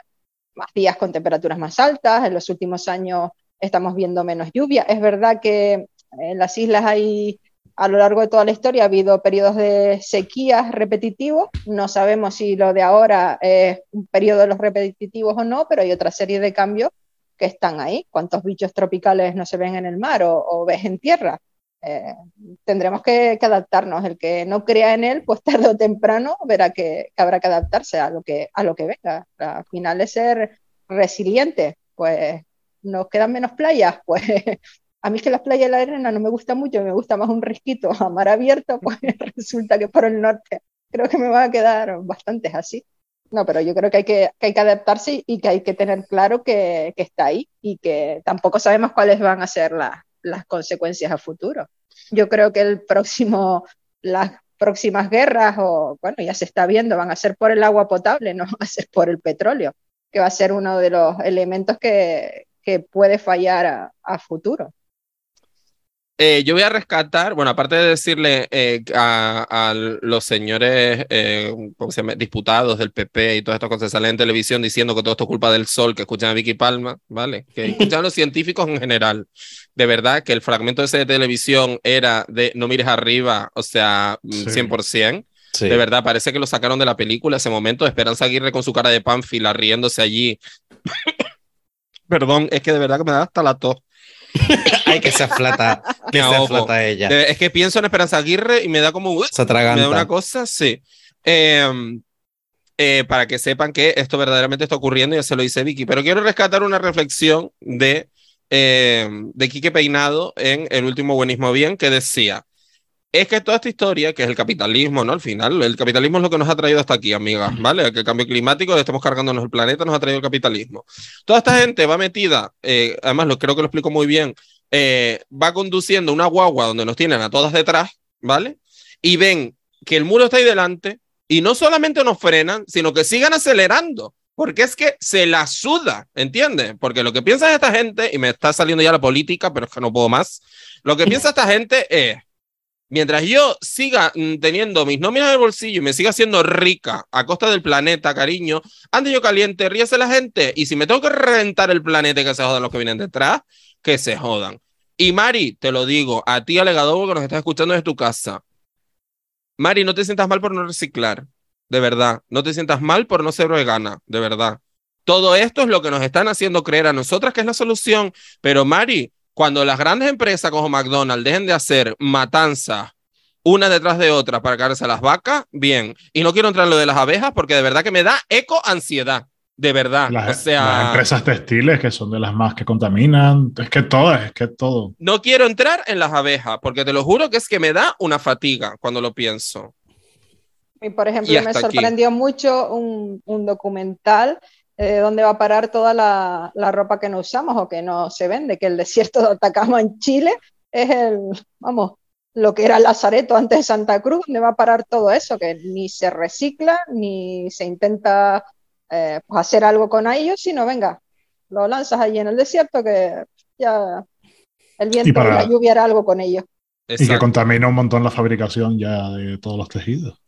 más días con temperaturas más altas, en los últimos años estamos viendo menos lluvia. Es verdad que en las islas hay a lo largo de toda la historia ha habido periodos de sequías repetitivos. No sabemos si lo de ahora es un periodo de los repetitivos o no, pero hay otra serie de cambios que están ahí. ¿Cuántos bichos tropicales no se ven en el mar o, o ves en tierra? Eh, tendremos que, adaptarnos. El que no crea en él, pues [LAUGHS] tarde o temprano verá que, que, habrá que adaptarse a lo que, a lo que venga. Al final es ser resiliente. Pues nos quedan menos playas, [LAUGHS] pues a mí es que las playas de la arena no me gusta mucho, me gusta más un risquito a mar abierto, [LAUGHS] pues resulta que por el norte creo que me van a quedar bastantes así. No, pero yo creo que hay que, adaptarse y que hay que tener claro que, está ahí y que tampoco sabemos cuáles van a ser la, las consecuencias a futuro. Yo creo que el próximo, las próximas guerras, o bueno, ya se está viendo, van a ser por el agua potable, no [LAUGHS] van a ser por el petróleo, que va a ser uno de los elementos que, puede fallar a futuro. Eh, yo voy a rescatar, bueno, aparte de decirle eh, a, a, los señores eh, ¿cómo se llama? diputados del PP y todas estas cosas salen en televisión diciendo que todo esto es culpa del sol, que escuchan a Vicky Palma, ¿vale? Que [LAUGHS] escuchan a los científicos en general. De verdad que el fragmento ese de televisión era de no mires arriba, o sea, sí. 100%. Sí. De verdad, parece que lo sacaron de la película ese momento. Esperanza Aguirre con su cara de pánfila riéndose allí. [COUGHS] Perdón, es que de verdad que me da hasta la tos. [LAUGHS] Ay, que se aflata, que se aflata ella. Es que pienso en Esperanza Aguirre y me da como. Uh, se me da una cosa, sí. Eh, eh, para que sepan que esto verdaderamente está ocurriendo, ya se lo dice Vicky. Pero quiero rescatar una reflexión de, eh, de Quique Peinado en El último Buenismo Bien, que decía: es que toda esta historia, que es el capitalismo, ¿no? Al final, el capitalismo es lo que nos ha traído hasta aquí, amigas, ¿vale? Que el cambio climático, estamos cargándonos el planeta, nos ha traído el capitalismo. Toda esta gente va metida, eh, además lo creo que lo explico muy bien, eh, va conduciendo una guagua donde nos tienen a todas detrás, ¿vale? Y ven que el muro está ahí delante y no solamente nos frenan, sino que sigan acelerando. Porque es que se la suda, ¿entiendes? Porque lo que piensa esta gente, y me está saliendo ya la política, pero es que no puedo más, lo que [LAUGHS] piensa esta gente es, mientras yo siga mm, teniendo mis nóminas en el bolsillo y me siga siendo rica a costa del planeta, cariño, ande yo caliente, ríese la gente. Y si me tengo que reventar el planeta que se jodan los que vienen detrás, que se jodan. Y Mari, te lo digo, a ti, alegador, que nos estás escuchando desde tu casa. Mari, no te sientas mal por no reciclar, de verdad. No te sientas mal por no ser vegana, de verdad. Todo esto es lo que nos están haciendo creer a nosotras que es la solución. Pero Mari, cuando las grandes empresas como McDonald's dejen de hacer matanzas una detrás de otra para cargarse a las vacas, bien. Y no quiero entrar en lo de las abejas porque de verdad que me da eco ansiedad. De verdad. Las, o sea, las empresas textiles que son de las más que contaminan. Es que todo, es que todo. No quiero entrar en las abejas porque te lo juro que es que me da una fatiga cuando lo pienso. Y por ejemplo, y me sorprendió aquí. mucho un, un documental eh, dónde va a parar toda la, la, ropa que no usamos o que no se vende, que el desierto de Atacama en Chile es el, vamos, lo que era Lazareto antes de Santa Cruz, donde va a parar todo eso, que ni se recicla, ni se intenta eh, pues hacer algo con ellos, sino venga, lo lanzas allí en el desierto que ya el viento y, para... la lluvia hará algo con ellos. Exacto. Y que contamina un montón la fabricación ya de todos los tejidos.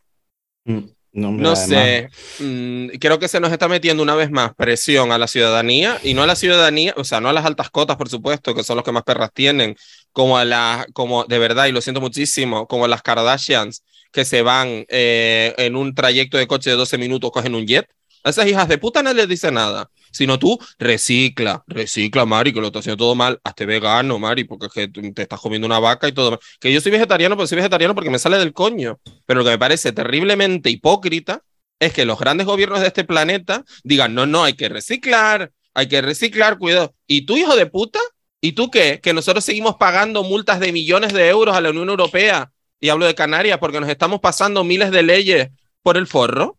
Mm. No, no sé, mm, creo que se nos está metiendo una vez más presión a la ciudadanía y no a la ciudadanía, o sea, no a las altas cotas, por supuesto, que son los que más perras tienen, como a las, como de verdad, y lo siento muchísimo, como a las Kardashians que se van eh, en un trayecto de coche de 12 minutos, cogen un jet. A esas hijas de puta no les dice nada, sino tú recicla, recicla, Mari, que lo estás haciendo todo mal, hazte vegano, Mari, porque es que te estás comiendo una vaca y todo mal. Que yo soy vegetariano, pero soy vegetariano porque me sale del coño. Pero lo que me parece terriblemente hipócrita es que los grandes gobiernos de este planeta digan, no, no, hay que reciclar, hay que reciclar, cuidado. ¿Y tú, hijo de puta? ¿Y tú qué? Que nosotros seguimos pagando multas de millones de euros a la Unión Europea, y hablo de Canarias, porque nos estamos pasando miles de leyes por el forro.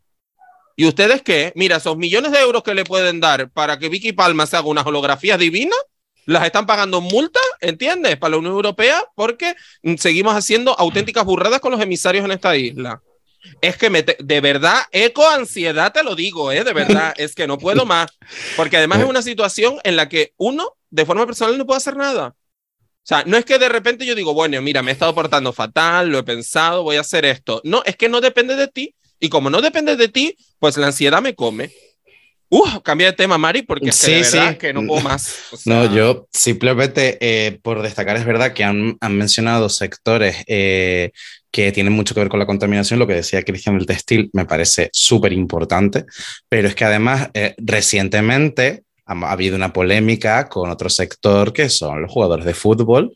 ¿Y ustedes qué? Mira, esos millones de euros que le pueden dar para que Vicky Palma se haga unas holografías divinas, las están pagando multas, ¿entiendes? Para la Unión Europea porque seguimos haciendo auténticas burradas con los emisarios en esta isla. Es que me de verdad, eco ansiedad, te lo digo, ¿eh? De verdad, [LAUGHS] es que no puedo más. Porque además es una situación en la que uno, de forma personal, no puede hacer nada. O sea, no es que de repente yo digo, bueno, mira, me he estado portando fatal, lo he pensado, voy a hacer esto. No, es que no depende de ti. Y como no depende de ti, pues la ansiedad me come. Uh, cambia de tema, Mari, porque es que, de verdad que no puedo más. No, yo simplemente eh, por destacar, es verdad que han, han mencionado sectores eh, que tienen mucho que ver con la contaminación. Lo que decía Cristian del textil me parece súper importante, pero es que además eh, recientemente ha, ha habido una polémica con otro sector que son los jugadores de fútbol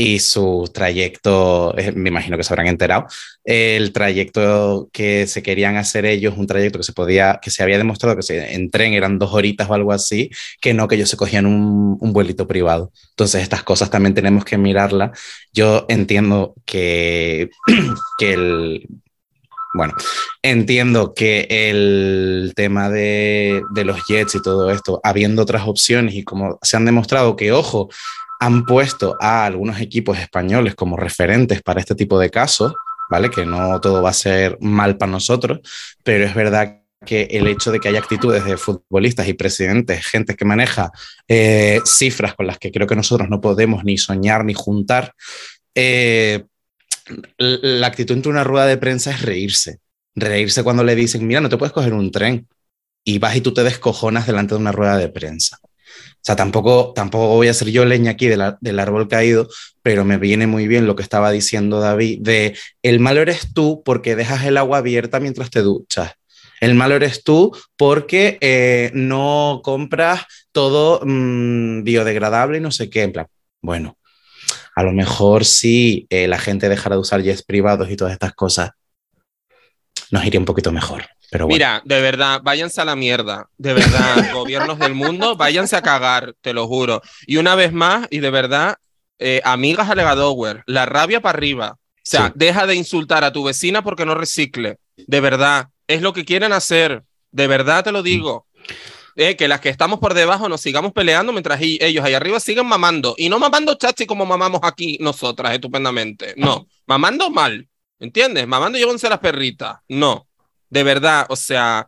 y su trayecto, eh, me imagino que se habrán enterado, el trayecto que se querían hacer ellos, un trayecto que se podía, que se había demostrado que se, en tren eran dos horitas o algo así, que no, que ellos se cogían un, un vuelito privado. Entonces estas cosas también tenemos que mirarlas. Yo entiendo que, [CLEARS THROAT] que el, bueno, entiendo que el tema de, de, los jets y todo esto, habiendo otras opciones y como se han demostrado que, ojo, han puesto a algunos equipos españoles como referentes para este tipo de casos, ¿vale? Que no todo va a ser mal para nosotros, pero es verdad que el hecho de que haya actitudes de futbolistas y presidentes, gente que maneja eh, cifras con las que creo que nosotros no podemos ni soñar ni juntar, eh, la actitud entre una rueda de prensa es reírse. Reírse cuando le dicen, mira, no te puedes coger un tren. Y vas y tú te descojonas delante de una rueda de prensa. Sea, tampoco, tampoco voy a ser yo leña aquí de la, del árbol caído, pero me viene muy bien lo que estaba diciendo David, de el malo eres tú porque dejas el agua abierta mientras te duchas. El malo eres tú porque eh, no compras todo mmm, biodegradable y no sé qué. En plan, bueno, a lo mejor si eh, la gente dejara de usar jets privados y todas estas cosas, nos iría un poquito mejor. Pero bueno. Mira, de verdad, váyanse a la mierda. De verdad, [LAUGHS] gobiernos del mundo, váyanse a cagar, te lo juro. Y una vez más, y de verdad, eh, amigas Alegadower, la rabia para arriba. O sea, sí. deja de insultar a tu vecina porque no recicle. De verdad, es lo que quieren hacer. De verdad te lo digo. Eh, que las que estamos por debajo nos sigamos peleando mientras ellos ahí arriba sigan mamando. Y no mamando chachi como mamamos aquí nosotras estupendamente. No, [LAUGHS] mamando mal. ¿Entiendes? Mamando llévense las perritas. No. De verdad, o sea.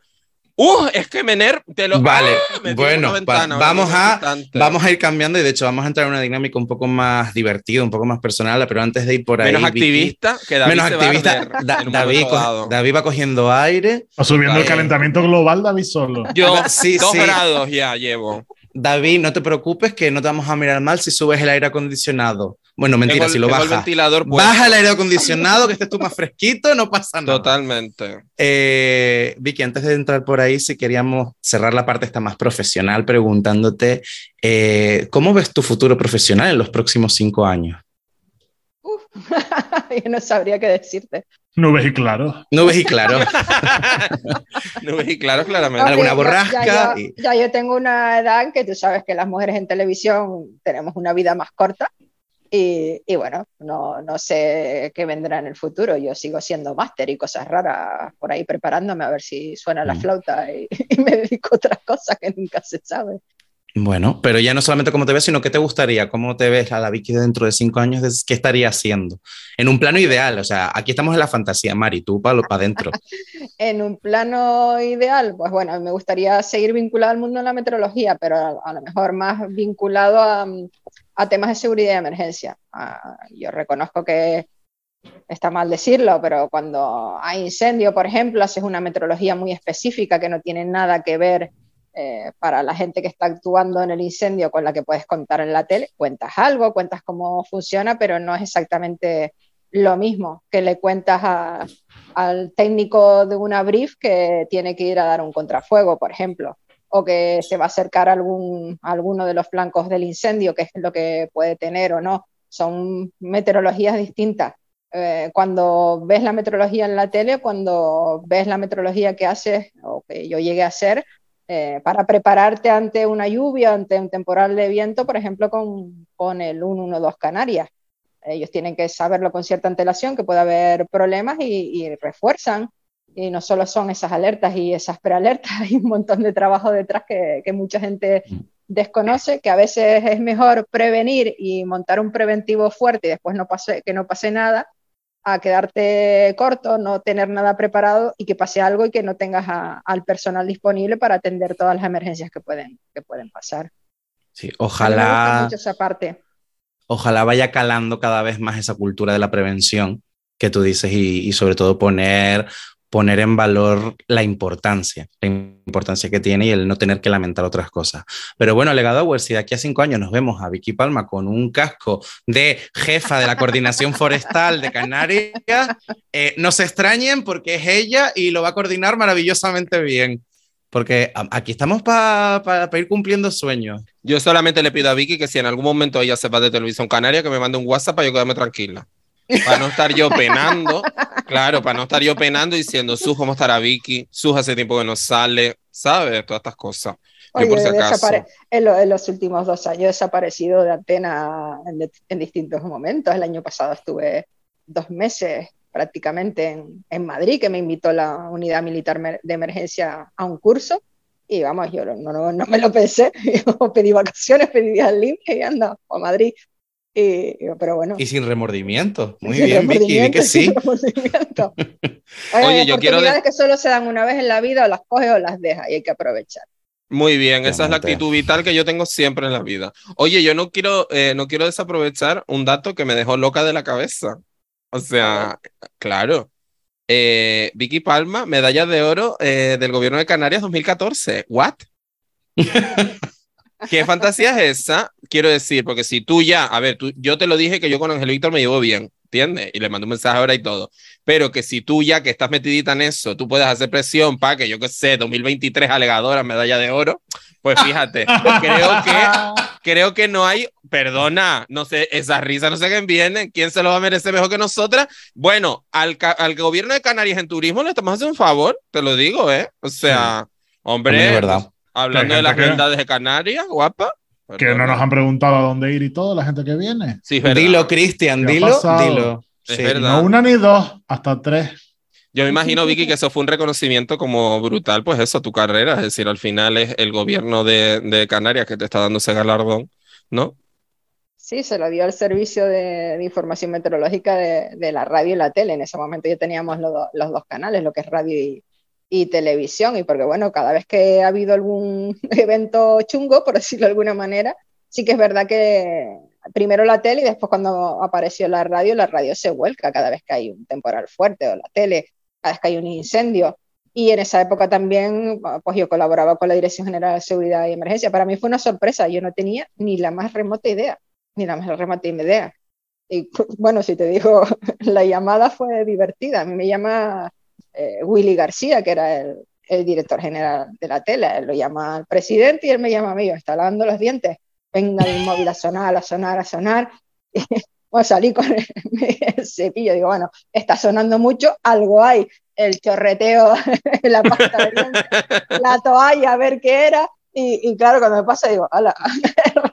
Uh, es que Mener te lo. Vale, ah, bueno, ventana, vamos, a, vamos a ir cambiando y de hecho vamos a entrar en una dinámica un poco más divertida, un poco más personal, pero antes de ir por ahí. Menos activista, Vicky, que David menos activista. Da, David, co David, va cogiendo aire. O subiendo el calentamiento global, David solo. Yo, [LAUGHS] sí, dos sí. grados ya llevo. David, no te preocupes que no te vamos a mirar mal si subes el aire acondicionado. Bueno, mentira, tengo, si lo bajas. El ventilador baja el aire acondicionado, que estés tú más fresquito, no pasa nada. Totalmente. Eh, Vicky, antes de entrar por ahí, si queríamos cerrar la parte esta más profesional, preguntándote, eh, ¿cómo ves tu futuro profesional en los próximos cinco años? Uf, [LAUGHS] yo no sabría qué decirte. Nubes y claros. Nubes y claros. [LAUGHS] Nubes y claros, claramente. Okay, Alguna borrasca. Ya, ya, y... ya, yo tengo una edad que tú sabes que las mujeres en televisión tenemos una vida más corta. Y, y, bueno, no, no, sé qué vendrá en el futuro. Yo sigo siendo máster y cosas raras por ahí preparándome a ver si suena la flauta y, [LAUGHS] y, me dedico a otras cosas que nunca se sabe. Bueno, pero ya no solamente cómo te ves, sino qué te gustaría, cómo te ves a la Vicky dentro de cinco años, qué estaría haciendo. En un plano ideal, o sea, aquí estamos en la fantasía, Mari, tú para pa adentro. [LAUGHS] en un plano ideal, pues bueno, me gustaría seguir vinculado al mundo de la meteorología, pero a, a lo mejor más vinculado a, a, temas de seguridad y emergencia. Uh, yo reconozco que está mal decirlo, pero cuando hay incendio, por ejemplo, haces una meteorología muy específica que no tiene nada que ver eh, para la gente que está actuando en el incendio con la que puedes contar en la tele, cuentas algo, cuentas cómo funciona, pero no es exactamente lo mismo que le cuentas al técnico de una brief que tiene que ir a dar un contrafuego, por ejemplo, o que se va a acercar algún, alguno de los flancos del incendio, que es lo que puede tener o no. Son meteorologías distintas. Eh, cuando ves la meteorología en la tele, cuando ves la meteorología que haces o que yo llegué a hacer, eh, para prepararte ante una lluvia, ante un temporal de viento, por ejemplo, con, con el 112 Canarias. Ellos tienen que saberlo con cierta antelación, que puede haber problemas y, refuerzan. Y no solo son esas alertas y esas prealertas, [LAUGHS] hay un montón de trabajo detrás que, que mucha gente desconoce que a veces es mejor prevenir y montar un preventivo fuerte y después no pase, que no pase nada, a quedarte corto, no tener nada preparado y que pase algo y que no tengas a- al personal disponible para atender todas las emergencias que pueden, que pueden pasar. Sí, ojalá, mucho esa parte. ojalá vaya calando cada vez más esa cultura de la prevención que tú dices y, y sobre todo poner, poner en valor la importancia, la importancia que tiene y el no tener que lamentar otras cosas. Pero bueno, Legado Award, si de aquí a cinco años nos vemos a Vicky Palma con un casco de jefa de la coordinación forestal de Canarias, eh, no se extrañen porque es ella y lo va a coordinar maravillosamente bien. Porque aquí estamos para ir cumpliendo sueños. Yo solamente le pido a Vicky que si en algún momento ella se va de televisión canaria, que me mande un WhatsApp para yo quedarme tranquila. Para no estar yo penando, claro, para no estar yo penando diciendo, Sus, ¿cómo estará Vicky? Sus, hace tiempo que no sale, ¿sabes? Todas estas cosas. Yo Oye, por si acaso. en, lo- en los últimos dos años he desaparecido de antena en, de- en distintos momentos. El año pasado estuve dos meses prácticamente en, en Madrid, que me invitó la unidad militar de emergencia a un curso. Y vamos, yo no, no, no me lo pensé. [LAUGHS] Yo pedí vacaciones, pedí días libres y anda a Madrid. Y, pero bueno. Y sin remordimiento. [LAUGHS] Muy sin bien, Vicky, vi remordimiento, que sí. remordimiento. [LAUGHS] Oye, Oye, hay yo quiero de- oportunidades que solo se dan una vez en la vida, o las coges o las dejas y hay que aprovechar. Muy bien, esa es la actitud vital que yo tengo siempre en la vida. Oye, yo no quiero, eh, no quiero desaprovechar un dato que me dejó loca de la cabeza. O sea, claro. Eh, Vicky Palma, medalla de oro eh, del gobierno de Canarias 2014. ¿What? [LAUGHS] ¿Qué fantasía es esa? Quiero decir, porque si tú ya, a ver, tú, yo te lo dije que yo con Ángel Víctor me llevo bien, ¿entiendes? Y le mandé un mensaje ahora y todo. Pero que si tú ya que estás metidita en eso, tú puedes hacer presión para que yo qué sé, 2023 alegadora, medalla de oro, pues fíjate, creo que creo que no hay, perdona, no sé, esa risa no sé quién viene, quién se lo va a merecer mejor que nosotras. Bueno, al, al gobierno de Canarias en turismo le estamos haciendo un favor, te lo digo, ¿eh? O sea, hombre, es verdad. Pues, hablando de las que- bondades de Canarias, guapa. Que no nos han preguntado a dónde ir y todo, la gente que viene. Sí. Dilo, Cristian, ¿Qué ha dilo, dilo. Es Sí. verdad. No una ni dos, hasta tres. Yo me imagino, Vicky, que eso fue un reconocimiento como brutal, pues eso, tu carrera, es decir, al final es el gobierno de, de Canarias que te está dando ese galardón, ¿no? Sí, se lo dio al servicio de, de información meteorológica de, de la radio y la tele. En ese momento ya teníamos los dos canales, lo que es radio y, y televisión. Y porque, bueno, cada vez que ha habido algún [LAUGHS] evento chungo, por decirlo de alguna manera, sí que es verdad que primero la tele y después cuando apareció la radio, la radio se vuelca cada vez que hay un temporal fuerte o la tele, cada vez que hay un incendio. Y en esa época también, pues yo colaboraba con la Dirección General de Seguridad y Emergencia. Para mí fue una sorpresa, yo no tenía ni la más remota idea ni la más remota idea. Y [LAUGHS] bueno, si te digo, [LAUGHS] la llamada fue divertida. A mí me llama eh, Willy García, que era el, el director general de la tele. Él lo llama al presidente y él me llama a mí, está lavando los dientes. Venga el móvil a sonar, a sonar, a sonar. [LAUGHS] Bueno, salí con el, [LAUGHS] el cepillo, digo, bueno, está sonando mucho, algo hay. El chorreteo, [LAUGHS] la pasta de dientes, la toalla, a ver qué era. Y, y claro, cuando me pasa, digo, ala,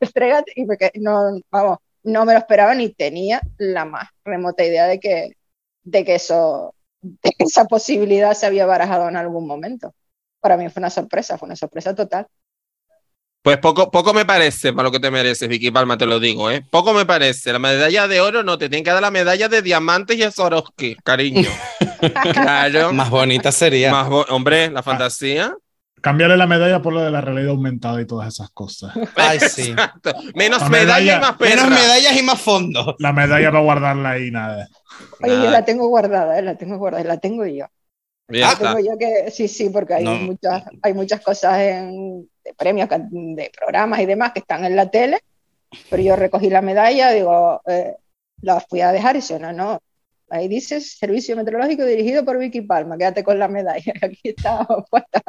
restrégate, y porque no, vamos, no me lo esperaba ni tenía la más remota idea de que, de que eso, de que esa posibilidad se había barajado en algún momento. Para mí fue una sorpresa, fue una sorpresa total. Pues poco, poco me parece para lo que te mereces, Vicky Palma, te lo digo, ¿eh? Poco me parece. La medalla de oro no, te tienen que dar la medalla de diamantes y a Swarovski, cariño. [LAUGHS] Claro. Más bonita sería. Más bo- hombre, la fantasía. Cambiarle la medalla por lo de la realidad aumentada y todas esas cosas. Ay, sí. Exacto. Menos La medalla, medalla- y más perra. Menos medallas y más fondos. La medalla para guardarla ahí, nada. Oye, yo Nada. la tengo guardada, la tengo guardada, la tengo yo. Ya está. Tengo yo que, sí, sí, porque hay, No. muchas, hay muchas cosas en, de premios, de programas y demás que están en la tele, pero yo recogí la medalla, digo, eh, la fui a dejar y dice, no, no, ahí dice Servicio Meteorológico dirigido por Vicky Palma, quédate con la medalla, [LAUGHS] aquí está puesta,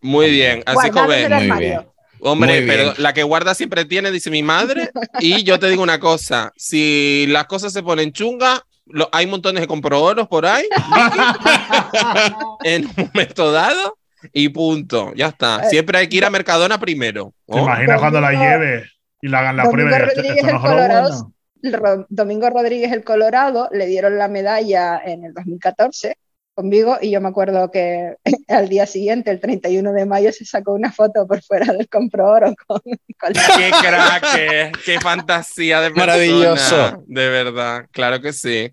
Muy bien. Así guardada en joven. el Muy bien. Hombre, Muy pero la que guarda siempre tiene, dice mi madre. Y yo te digo una cosa: si las cosas se ponen chungas, lo- hay montones de comproboros por ahí [LAUGHS] en un momento dado y punto. Ya está. Eh, Siempre hay que ir a Mercadona primero. ¿Te Oh, imaginas cuando la lleve y la hagan la Domingo prueba? y esto- Rodríguez esto no el Colorado bueno? Domingo Rodríguez el Colorado le dieron la medalla en el 2014 conmigo y yo me acuerdo que [LAUGHS] al día siguiente, el 31 de mayo, se sacó una foto por fuera del compro oro con, con la- Qué crack, qué fantasía de persona, Maravilloso. De verdad, claro que sí.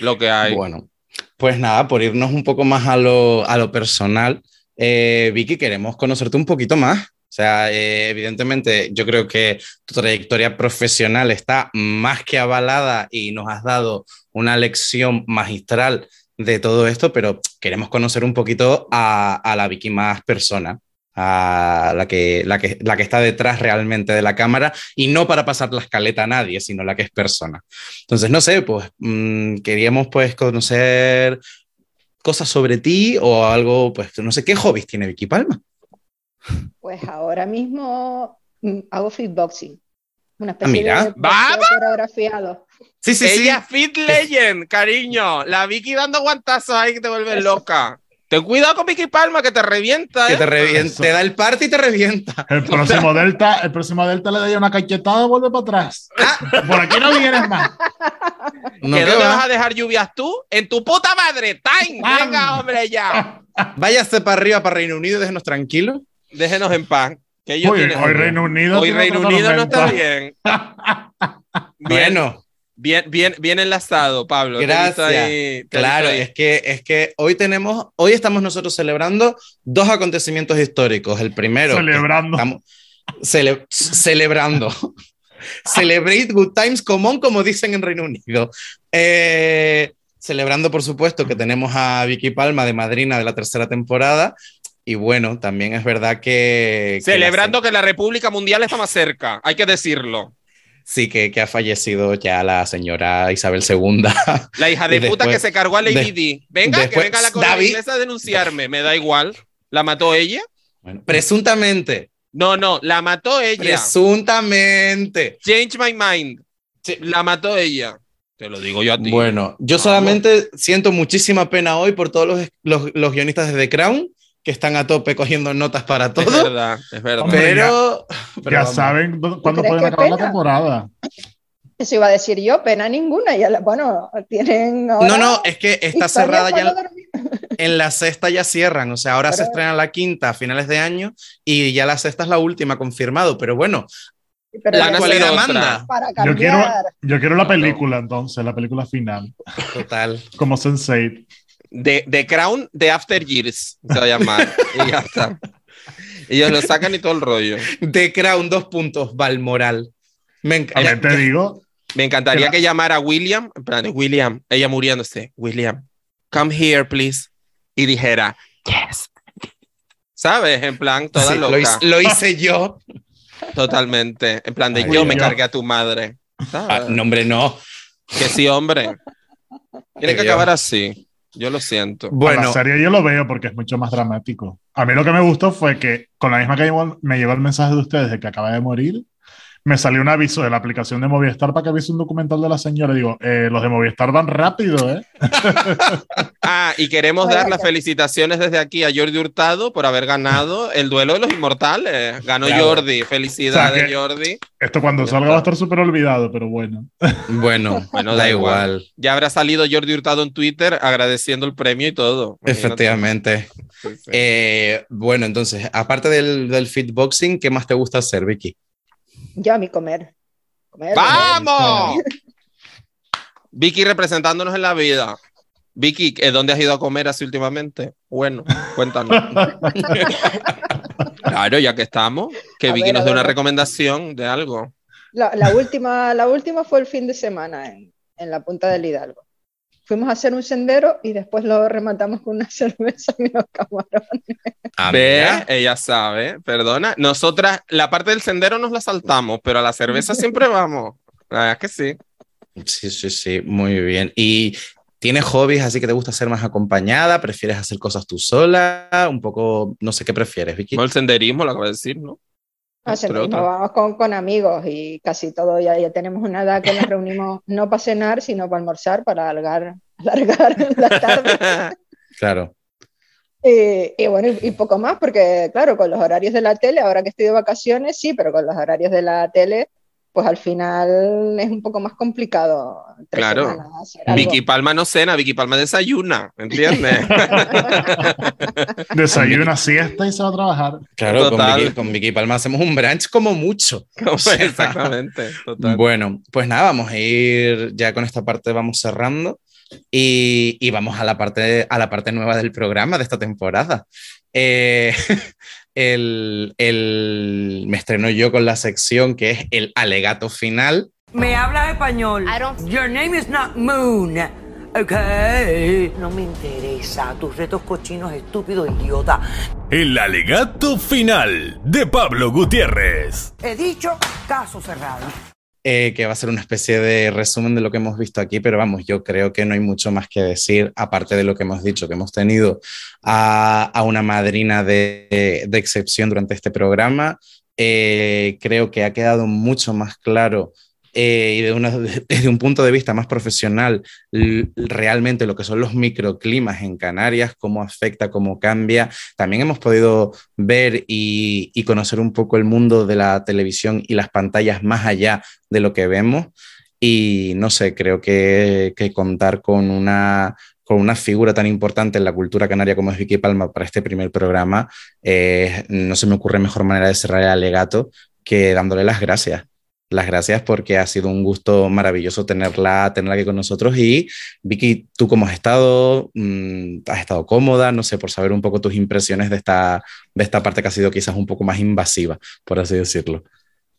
Lo que hay. Bueno, pues nada, por irnos un poco más a lo, a lo personal, eh, Vicky, queremos conocerte un poquito más. O sea, eh, evidentemente yo creo que tu trayectoria profesional está más que avalada y nos has dado una lección magistral de todo esto, pero queremos conocer un poquito a, a la Vicky más persona, a la que, la, que, la que está detrás realmente de la cámara y no para pasar la escaleta a nadie, sino la que es persona. Entonces, no sé, pues mm, queríamos pues conocer cosas sobre ti o algo, pues no sé, ¿qué hobbies tiene Vicky Palma? Pues ahora mismo mm, hago fitboxing. Una Ah, especie mira. de coreografiado. Sí, sí, sí. Ella Fit Legend, cariño. La Vicky dando guantazos ahí que te vuelves loca. Ten cuidado con Vicky Palma que te revienta, Que ¿eh? te revienta, Eso. te da el party y te revienta. El próximo Delta, el próximo Delta le da una cachetada y vuelve para atrás. Por aquí no vienes más. No, ¿Que ¿qué dónde va? vas a dejar lluvias tú? ¡En tu puta madre! ¡Time! ¡Pam! ¡Venga, hombre, ya! [LAUGHS] Váyase para arriba, para Reino Unido y déjenos tranquilos. Déjenos en paz. Que ellos Hoy, tienen- hoy Reino Unido. Hoy Reino Unido no está bien. [LAUGHS] Bien, Bueno, bien, bien, bien enlazado, Pablo. Gracias. ahí- claro, ahí. es que, es que hoy tenemos, hoy estamos nosotros celebrando dos acontecimientos históricos. El primero, Celebrando. estamos cele- celebrando. [LAUGHS] Celebrate good times common, como dicen en Reino Unido. Eh, celebrando, por supuesto, que tenemos a Vicky Palma de madrina de la tercera temporada. Y bueno, también es verdad que. que Celebrando la- que la República Mundial está más cerca, hay que decirlo. sí, que, que ha fallecido ya la señora Isabel II. [LAUGHS] La hija de puta que se cargó a Lady de- Di. Venga, después- que venga la inglesa a denunciarme. Me da igual. ¿La mató ella? Bueno, presuntamente. No, no, la mató ella. Presuntamente. Change my mind. La mató ella. Te lo digo yo a ti. Bueno, yo solamente siento muchísima pena hoy por todos los, los, los guionistas de The Crown que están a tope cogiendo notas para es todo. verdad, es verdad. Hombre, Pero, pero Ya saben cuándo pueden acabar la temporada. Eso iba a decir yo, pena ninguna. Ya la- bueno, tienen ahora No, no, es que está cerrada ya. [LAUGHS] En la sexta ya cierran, o sea, ahora se estrena la quinta a finales de año y ya la sexta es la última confirmado. Pero bueno, Pero La otra. manda. para Yo quiero, yo quiero la película entonces, la película final, Total. como Sense8. The, The Crown de After Years se va a llamar. [LAUGHS] y ya está. Ellos lo sacan y todo el rollo. The Crown, dos puntos, Valmoral. Me enc- También ya- te digo, Me encantaría Que que llamara a William, en plan, William, ella muriéndose, William, come here, please, y dijera, yes. ¿Sabes? En plan, toda Sí, loca. lo, hice, lo hice yo. Totalmente. En plan de Ay, yo me Dios. cargué a tu madre. ¿Sabes? Ah, no, hombre, no. Que sí, hombre. [LAUGHS] Tiene que acabar así. Yo lo siento. a la Bueno, serie yo lo veo porque es mucho más dramático. A mí lo que me gustó fue que con la misma que me llegó el mensaje de ustedes de que acaba de morir, me salió un aviso de la aplicación de Movistar para que viese un documental de la señora. Digo, eh, los de Movistar van rápido, ¿eh? [LAUGHS] Ah, y queremos dar las felicitaciones desde aquí a Jordi Hurtado por haber ganado el duelo de los inmortales. Ganó. Jordi. Felicidades, O sea que- Jordi. Esto cuando salga va a estar súper olvidado, pero bueno. bueno, [LAUGHS] Bueno, da da igual. igual. Ya habrá salido Jordi Hurtado en Twitter agradeciendo el premio y todo. Imagínate. Efectivamente. Sí, sí. Eh, bueno, entonces, aparte del, del fitboxing, ¿qué más te gusta hacer, Vicky? Yo a mi comer. Comer, ¡Vamos! [LAUGHS] Vicky representándonos en la vida. Vicky, ¿eh, ¿dónde has ido a comer así últimamente? Bueno, cuéntanos. [LAUGHS] claro, ya que estamos, que A Vicky ver, nos dé una recomendación de algo. La, la última, la última fue el fin de semana en, en la punta del Hidalgo. Fuimos a hacer un sendero y después lo rematamos con una [LAUGHS] cerveza y unos camarones. Ah, Ve, mira. ella sabe, perdona. Nosotras, la parte del sendero nos la saltamos, pero a la cerveza siempre [LAUGHS] vamos. La verdad es que sí. Sí, sí, sí, muy bien. ¿Y tienes hobbies así que te gusta hacer más acompañada? ¿Prefieres hacer cosas tú sola? Un poco, no sé qué prefieres, Vicky. Como el senderismo, lo acabo de decir, ¿no? No sé, Entre mismo, otras. vamos con, con amigos y casi todo, ya, ya tenemos una edad que nos reunimos [LAUGHS] no para cenar, sino para almorzar, para alargar, alargar [LAUGHS] la tarde. [LAUGHS] Claro. Y, y bueno, y poco más, porque claro, con los horarios de la tele, ahora que estoy de vacaciones, sí, pero con los horarios de la tele pues al final es un poco más complicado. Claro. Vicky Palma no cena, Vicky Palma desayuna, ¿entiendes? [LAUGHS] Desayuna, siesta y se va a trabajar. Claro, con. Vicky, con Vicky Palma hacemos un brunch como mucho. [LAUGHS] Como- O sea, Exactamente, total. Bueno, pues nada, vamos a ir ya con esta parte, vamos cerrando y, y vamos a la, parte, a la parte nueva del programa de esta temporada. Eh, [LAUGHS] el, el- me estreno yo con la sección que es el alegato final. Me hablas español. I don't- Your name is not Moon. Okay. No me interesa. Tus retos cochinos, estúpido idiota. El alegato final de Pablo Gutiérrez. He dicho caso cerrado. Eh, que va a ser una especie de resumen de lo que hemos visto aquí, pero vamos, yo creo que no hay mucho más que decir, aparte de lo que hemos dicho, que hemos tenido a, una madrina de, de excepción durante este programa. Eh, creo que ha quedado mucho más claro eh, y de una- [LAUGHS] desde un punto de vista más profesional realmente lo que son los microclimas en Canarias, cómo afecta, cómo cambia. También hemos podido ver y, y conocer un poco el mundo de la televisión y las pantallas más allá de lo que vemos. Y no sé, creo que, que contar con una, con una figura tan importante en la cultura canaria como es Vicky Palma para este primer programa, eh, no se me ocurre mejor manera de cerrar el alegato que dándole las gracias. Las gracias porque ha sido un gusto maravilloso tenerla, tenerla aquí con nosotros. Y Vicky, ¿tú cómo has estado? Mm, ¿Has estado cómoda? No sé, por saber un poco tus impresiones de esta, de esta parte que ha sido quizás un poco más invasiva, por así decirlo.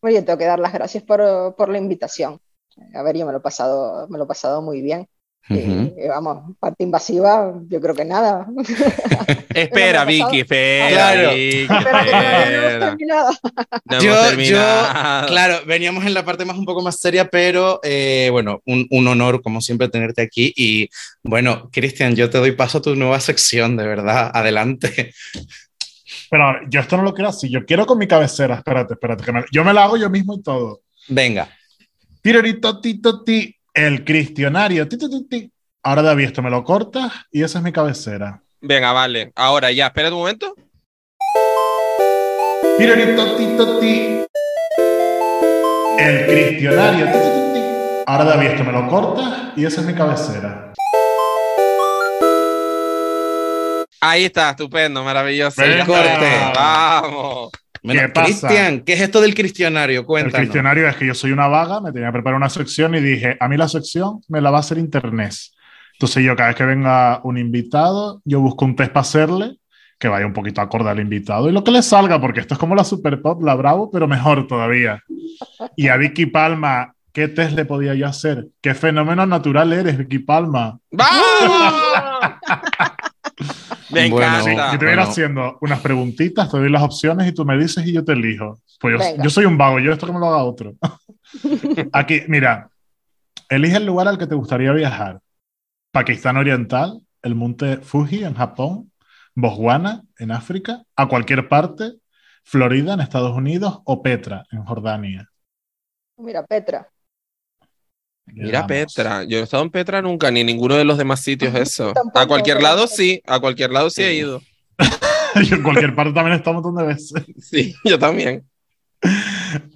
Oye, tengo que dar las gracias por, por la invitación. A ver, yo me lo he pasado, me lo he pasado muy bien. Y, Ujú. y vamos, parte invasiva, yo creo que nada. [LAUGHS] Espera. Vicky, espera, Claro. Vicky, Espera que no hemos espera. terminado. No Yo- yo, claro, veníamos en la parte más un poco más seria, pero eh, bueno, un, un honor como siempre tenerte aquí. Y bueno, Cristian, yo te doy paso a tu nueva sección, de verdad, adelante. Pero yo esto no lo quiero así. Yo quiero con mi cabecera. Espérate, espérate. que me- yo me la hago yo mismo y todo. Venga, Tirorito, tito, ti. El cristianario. Ti, ti, ti, ti. Ahora David, esto me lo cortas y esa es mi cabecera. Venga, vale. Ahora ya, espera un momento. El cristianario. Ti, ti, ti, ti. Ahora David, esto me lo cortas y esa es mi cabecera. Ahí está, estupendo, maravilloso. Venga. Ya está. Vamos. Bueno, ¿Qué pasa? Cristian, ¿qué es esto del cristianario? El Cuéntanos. cristianario es que yo soy una vaga, me tenía que preparar una sección y dije, a mí la sección me la va a hacer internet. Entonces yo cada vez que venga un invitado, yo busco un test para hacerle que vaya un poquito acorde al invitado y lo que le salga, porque esto es como la Super Pop, la Bravo, pero mejor todavía. Y a Vicky Palma, ¿qué test le podía yo hacer? ¿Qué fenómeno natural eres, Vicky Palma? ¡Vamos! [LAUGHS] Me Bueno, encanta. yo te voy a ir bueno. haciendo unas preguntitas, te doy las opciones y tú me dices y yo te elijo. Pues yo, yo soy un vago, yo esto que me lo haga otro. [LAUGHS] Aquí, mira, elige el lugar al que te gustaría viajar. Pakistán Oriental, el monte Fuji en Japón, Botswana en África, a cualquier parte, Florida en Estados Unidos o Petra en Jordania. Mira, Petra. Mira. Petra, yo no he estado en Petra nunca, ni en ninguno de los demás sitios [LAUGHS] eso. Tampoco, A cualquier lado sí, a cualquier lado sí he ido. [LAUGHS] Yo en cualquier parte también he estado un montón de veces. [LAUGHS] Sí, yo también.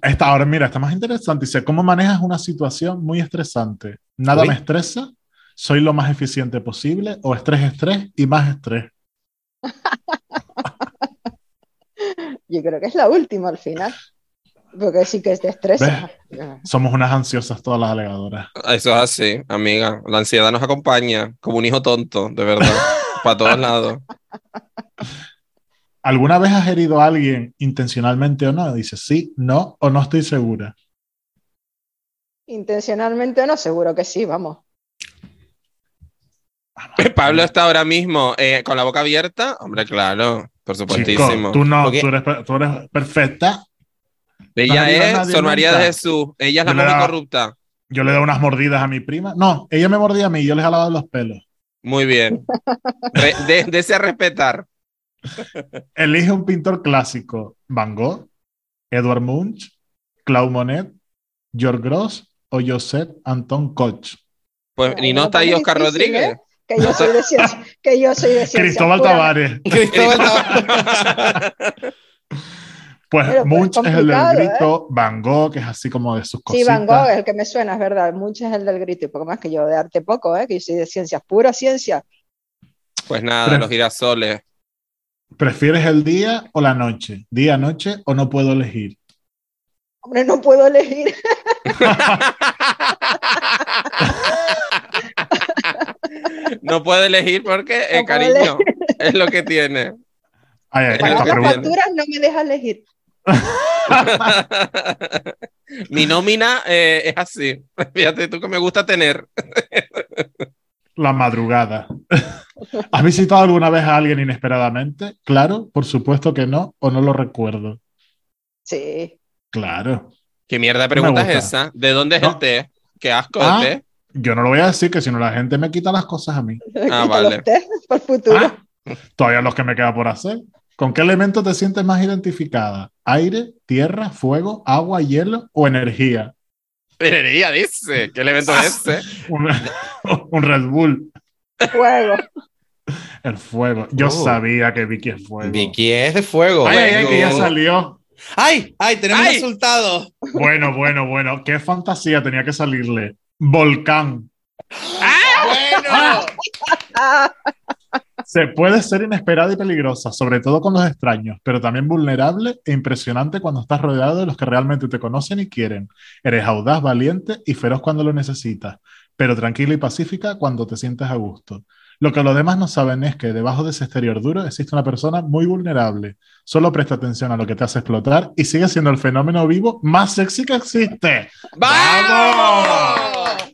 Esta, ahora mira, está más interesante. Dice, ¿cómo manejas una situación muy estresante? Nada Uy. me estresa, soy lo más eficiente posible, o estrés, estrés y más estrés. Yo creo que es la última al final. Porque sí que te estresa. Somos unas ansiosas todas las alegadoras. Eso es así, amiga. La ansiedad nos acompaña como un hijo tonto, de verdad. [LAUGHS] Para todos lados. ¿Alguna vez has herido a alguien intencionalmente o no? Dice sí, no o no estoy segura. Intencionalmente no, seguro que sí, vamos. [LAUGHS] Pablo está ahora mismo eh, con la boca abierta. Hombre, claro, por Chico, supuestísimo. tú no, Porque- tú eres, tú eres perfecta. Ella es Sor María de. Jesús. Ella es la Yo le momia daba- corrupta. Yo le doy unas mordidas a mi prima. No, ella me mordía a mí, yo les jalaba los pelos. Muy bien. [LAUGHS] Re- de- Dese a respetar. [LAUGHS] Elige un pintor clásico. Van Gogh, Edward Munch, Claude Monet, George Gross o Joseph Anton Koch. Pues, ¿y no está ahí Oscar difícil, Rodríguez? ¿eh? Que yo soy de ciencia, [LAUGHS] que yo soy de ciencia Cristóbal pura. Tavares. Cristóbal Tavares. Pues Pero, pues, Munch es el del complicado, grito, Van Gogh es así como de sus Sí, cositas. Van Gogh es el que me suena, es verdad. Mucho es el del grito y poco más que yo de arte poco, ¿eh? que yo soy de ciencias, pura ciencia. Pues nada, Pero- los girasoles. ¿Prefieres el día o la noche? ¿Día, noche o no puedo elegir? Hombre, no puedo elegir. [LAUGHS] No puede elegir porque, eh, No puedo cariño, es lo que tiene. Ay, ay, las facturas no me deja elegir. [LAUGHS] Mi nómina eh, es así. Fíjate tú que me gusta tener. La madrugada. ¿Has visitado alguna vez a alguien inesperadamente? Claro, por supuesto que no, o no lo recuerdo. Sí. Claro. ¿Qué mierda de pregunta es esa? ¿De dónde es No. el té? ¿Qué asco de Ah, té? Yo no lo voy a decir, que si no la gente me quita las cosas a mí. [LAUGHS] Ah, vale. por futuro. Ah, todavía los que me queda por hacer. ¿Con qué elemento te sientes más identificada? ¿Aire, tierra, fuego, agua, hielo o energía? Minería, dice. ¿Qué Ah. es ese? [LAUGHS] Un, [LAUGHS] un Red Bull. Fuego. El fuego. Yo Oh. sabía que Vicky es fuego. Vicky es de fuego. Ay, ay, ay, que ya salió. ¡Ay! ¡Ay! Tenemos ¡Ay! resultados. Bueno, bueno, bueno. Qué fantasía tenía que salirle. Volcán. ¡Bueno! [LAUGHS] Se puede ser inesperada y peligrosa, sobre todo con los extraños, pero también vulnerable e impresionante cuando estás rodeado de los que realmente te conocen y quieren. Eres audaz, valiente y feroz cuando lo necesitas, pero tranquila y pacífica cuando te sientes a gusto. Lo que los demás no saben es que debajo de ese exterior duro existe una persona muy vulnerable. Solo presta atención a lo que te hace explotar y sigue siendo el fenómeno vivo más sexy que existe. ¡Vamos!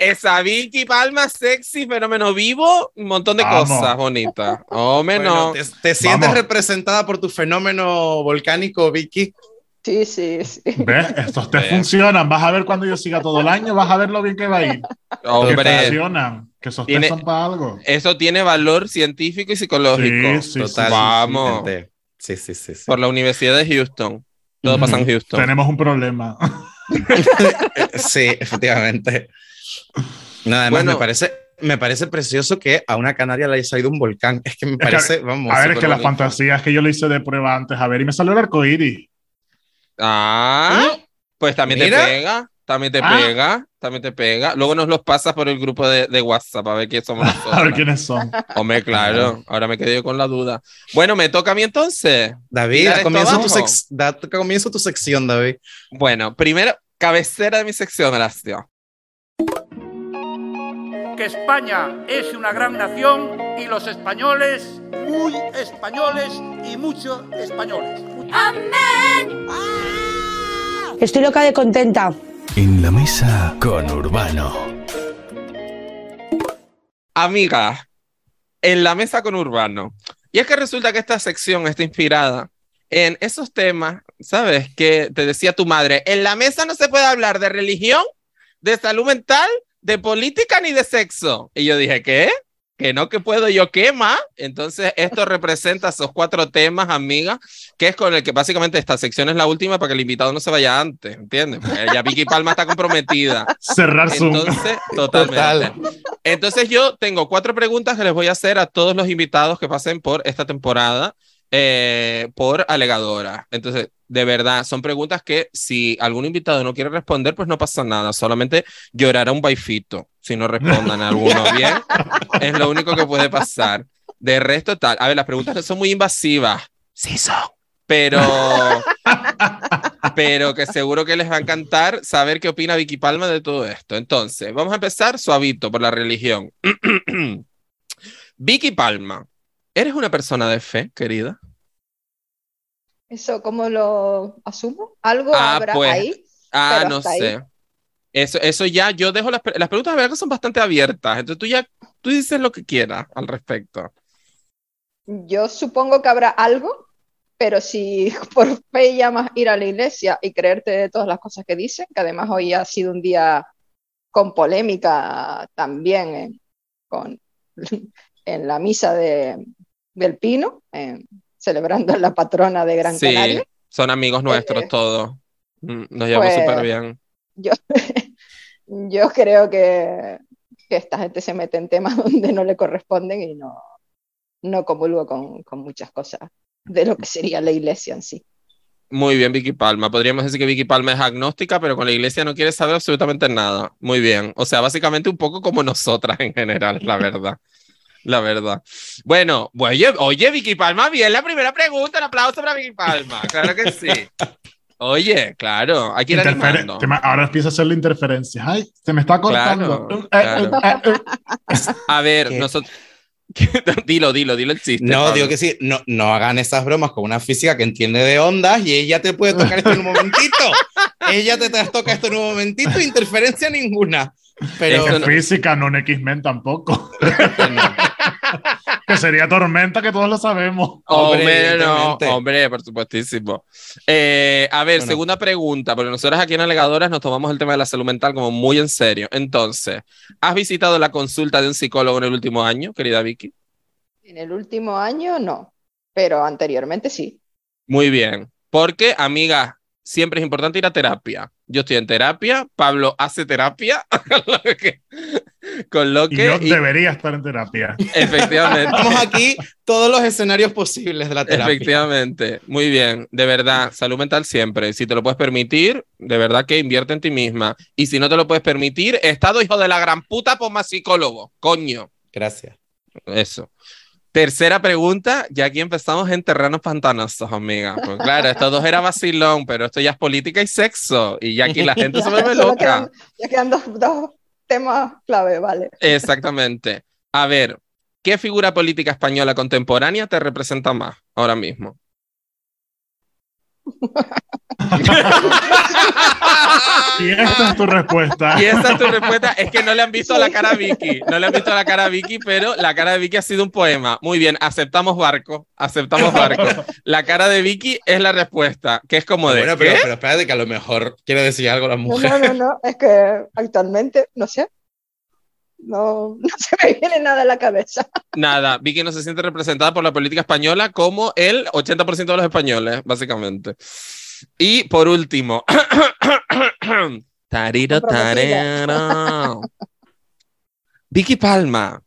Esa Vicky Palma sexy, fenómeno vivo, un montón de Vamos. cosas bonitas. Hombre, Bueno, no. ¿te, te sientes Vamos. representada por tu fenómeno volcánico, Vicky? sí, sí, sí. ¿Ves? Estos te Ve. funcionan. Vas a ver cuando yo siga todo el año, vas a ver lo bien que va a ir. Que Hombre, funcionan. Que esos Tiene- test son para algo. eso tiene valor científico y psicológico. Sí, sí, Total. sí. Vamos. Sí, sí, sí. sí. Por la Universidad de Houston. Todo Ujú. pasa en Houston. Tenemos un problema. [LAUGHS] Sí, efectivamente. Nada, más Bueno. me parece, me parece precioso que a una canaria le haya salido un volcán. Es que me que, parece, vamos. a ver, es que la bonito. fantasía es que yo lo hice de prueba antes, a ver, y me salió el arco iris. Ah, pues también Mira. te pega. También te Ah. pega. También te pega. Luego nos los pasas por el grupo de, de WhatsApp a ver quién somos [LAUGHS] A ver nosotros. quiénes son. Hombre, claro. Ahora me quedé yo con la duda. Bueno, me toca a mí entonces. David, da comienzo, tu da comienzo tu sección, David. Bueno, primero, cabecera de mi sección, Horacio. Que España es una gran nación y los españoles muy españoles y muchos españoles. Estoy loca de contenta. En la mesa con Urbano. Amiga, en la mesa con Urbano. Y es que resulta que esta sección está inspirada en esos temas, ¿sabes? Que te decía tu madre, en la mesa no se puede hablar de religión, de salud mental, de política ni de sexo. Y yo dije, ¿qué? Que no, que puedo yo, ¿qué más? Entonces, esto representa esos cuatro temas, amiga, que es con el que básicamente esta sección es la última para que el invitado no se vaya antes, ¿entiendes? Porque ya Vicky Palma está comprometida. Cerrar Zoom. Entonces, totalmente. Entonces yo tengo cuatro preguntas que les voy a hacer a todos los invitados que pasen por esta temporada eh, por alegadora. Entonces, de verdad, son preguntas que si algún invitado no quiere responder, pues no pasa nada. Solamente llorará un baifito si no respondan algunos [LAUGHS] bien. Es lo único que puede pasar. De resto, tal. A ver, las preguntas no son muy invasivas. Sí son. Pero, [LAUGHS] pero que seguro que les va a encantar saber qué opina Vicky Palma de todo esto. Entonces, vamos a empezar suavito por la religión. [CLEARS THROAT] Vicky Palma, ¿eres una persona de fe, querida? ¿Eso cómo lo asumo? ¿Algo Ah, habrá pues, ahí? Ah, no ahí. sé. Eso, eso ya, yo dejo las, las preguntas, de verdad que son bastante abiertas. Entonces tú ya, tú dices lo que quieras al respecto. Yo supongo que habrá algo, pero si [LAUGHS] por fe llamas ir a la iglesia y creerte de todas las cosas que dicen, que además hoy ha sido un día con polémica también en, con, [LAUGHS] en la misa de, del Pino, en- celebrando a la patrona de Gran Sí, Canaria. son amigos nuestros Eh, todos. Mm, Nos llevamos pues, súper bien. Yo, [LAUGHS] yo creo que, que esta gente se mete en temas [LAUGHS] donde no le corresponden y no, no comulgo con, con muchas cosas de lo que sería la iglesia en sí. Muy bien, Vicky Palma. Podríamos decir que Vicky Palma es agnóstica, pero con la iglesia no quiere saber absolutamente nada. Muy bien. O sea, básicamente un poco como nosotras en general, la verdad. La verdad. Bueno, oye, oye, Vicky Palma, bien la primera pregunta. Un aplauso para Vicky Palma. Claro que sí. Oye, claro, hay que Ahora empieza a hacer la interferencia. Ay, se me está cortando. Claro, Eh, claro. eh, eh, eh. A ver, ¿Qué? nosotros. [LAUGHS] dilo, dilo, dilo el chiste. No, Pablo. digo que sí, no, no hagan esas bromas con una física que entiende de ondas y ella te puede tocar esto en un momentito. [LAUGHS] ella te, te toca esto en un momentito, interferencia ninguna. Pero física, no en X-Men tampoco. No. [LAUGHS] que sería tormenta, que todos lo sabemos. Hombre, Hombre, no, hombre, por supuestísimo. Eh, a ver, Bueno. segunda pregunta, porque nosotros aquí en Alegadoras nos tomamos el tema de la salud mental como muy en serio. Entonces, ¿has visitado la consulta de un psicólogo en el último año, querida Vicky? En el último año no, pero anteriormente sí. Muy bien, porque, amiga, siempre es importante ir a terapia. Yo estoy en terapia, Pablo hace terapia, [LAUGHS] con lo que, con lo Y que yo y- debería estar en terapia. efectivamente. estamos aquí todos los escenarios posibles de la terapia. Efectivamente, muy bien, de verdad, salud mental siempre. Si te lo puedes permitir, de verdad que invierte en ti misma. Y si no te lo puedes permitir, estado hijo de la gran puta, más psicólogo, coño. Gracias. Eso. Tercera pregunta, ya aquí empezamos en terrenos pantanosos, amiga. Pues claro, estos dos era vacilón, pero esto ya es política y sexo. Y ya aquí la gente [LAUGHS] se vuelve loca. quedan- ya quedan dos, dos temas clave, vale. Exactamente. A ver, ¿qué figura política española contemporánea te representa más ahora mismo? Y esta es tu respuesta. Y esa es tu respuesta. Es que no le han visto la cara a Vicky. No le han visto la cara a Vicky, pero la cara de Vicky ha sido un poema. Muy bien, aceptamos barco. Aceptamos barco. La cara de Vicky es la respuesta, que es como de. Bueno, pero, ¿qué? pero espérate que a lo mejor quiere decir algo la No, mujer. no, no, no, es que actualmente, no sé, no, [LAUGHS] no se me viene nada a la cabeza. Nada, Vicky no se siente representada por la política española como el 80% de los españoles, básicamente. Y por último. [COUGHS] Tariro, tarero. Vicky Palma,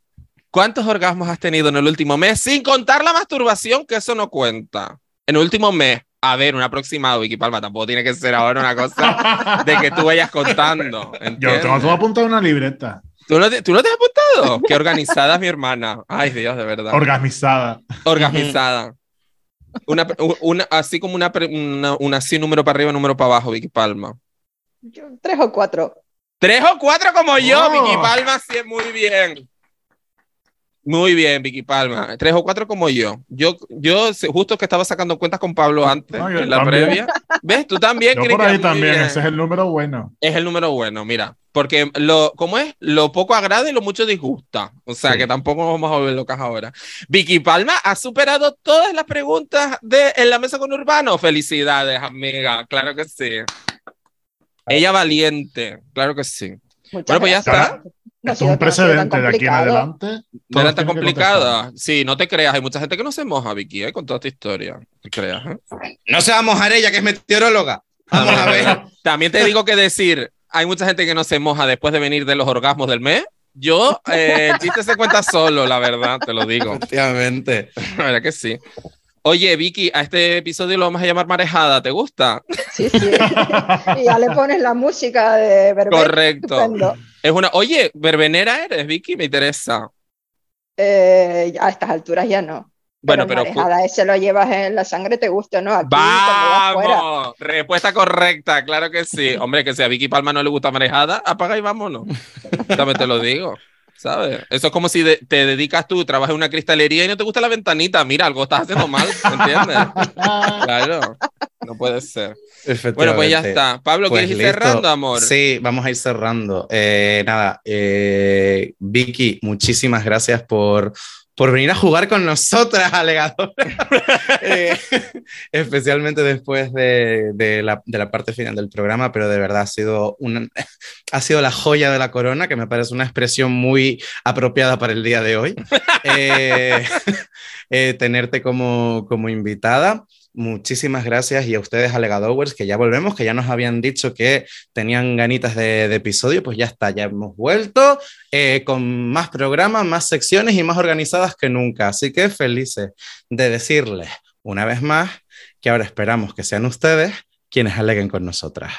¿cuántos orgasmos has tenido en el último mes? Sin contar la masturbación, que eso no cuenta. En el último mes. A ver, un aproximado, Vicky Palma. Tampoco tiene que ser ahora una cosa de que tú vayas contando. Yo ¿entiendes? tengo todo apuntado en una libreta. ¿Tú no, te, ¿Tú no te has apuntado? Qué organizada es mi hermana. Ay, Dios, de verdad. Orgasmizada. organizada. Una, una, así como una, una, una así, número para arriba, número para abajo, Vicky Palma. Yo, tres o cuatro. Tres o cuatro como yo, Oh. Vicky Palma, sí, muy bien. Muy bien, Vicky Palma. Tres o cuatro como yo. Yo, yo justo que estaba sacando cuentas con Pablo antes, No, en la también. previa. ¿Ves? Tú también, Yo por ahí también, bien. ese es el número bueno. Es el número bueno, mira. Porque lo, ¿cómo es? Lo poco agrada y lo mucho disgusta. O sea, Sí. que tampoco nos vamos a volver locas ahora. Vicky Palma ha superado todas las preguntas de En la mesa con Urbano. Felicidades, amiga. Claro que sí. Ella valiente. Claro que sí. Muchas Bueno, pues ya gracias. está. No Esto es un precedente de aquí en adelante. No era tan complicada. Sí, no te creas. Hay mucha gente que no se moja, Vicky, ¿eh? con toda esta historia. No te creas. ¿eh? No se va a mojar ella, que es meteoróloga. Vamos a ver. [LAUGHS] También te digo que decir, hay mucha gente que no se moja después de venir de los orgasmos del mes. Yo, eh, el chiste se cuenta solo, la verdad, te lo digo. Efectivamente. [LAUGHS] La verdad que sí. Oye, Vicky, a este episodio lo vamos a llamar Marejada, ¿te gusta? Sí, sí. y ya le pones la música de Berber. Correcto. estupendo. Es una. Oye, verbenera eres, Vicky, me interesa. Eh, a estas alturas ya no. Bueno, pero pero. ese lo llevas en la sangre, te guste o no. Aquí. ¡Vamos! Respuesta correcta, claro que sí. Hombre, que si a Vicky Palma no le gusta marejada, apaga y vámonos. También te lo digo. ¿Sabes? Eso es como si de- te dedicas tú, trabajas en una cristalería y no te gusta la ventanita. Mira, algo estás haciendo mal, ¿me entiendes? Claro, no puede ser. Bueno, pues ya está. Pablo, Pues ¿quieres ir listo. cerrando, amor? Sí, vamos a ir cerrando. Eh, nada, eh, Vicky, muchísimas gracias por, por venir a jugar con nosotras, [LAUGHS] alegadora. Eh, especialmente después de, de la, de la parte final del programa, pero de verdad ha sido, una, ha sido la joya de la corona, que me parece una expresión muy apropiada para el día de hoy. [LAUGHS] Eh, [LAUGHS] eh, tenerte como, como invitada. Muchísimas gracias y a ustedes, Alegadowers, que ya volvemos, que ya nos habían dicho que tenían ganitas de, episodio, pues ya está, ya hemos vuelto eh, con más programas, más secciones y más organizadas que nunca. Así que felices de decirles una vez más que ahora esperamos que sean ustedes quienes aleguen con nosotras.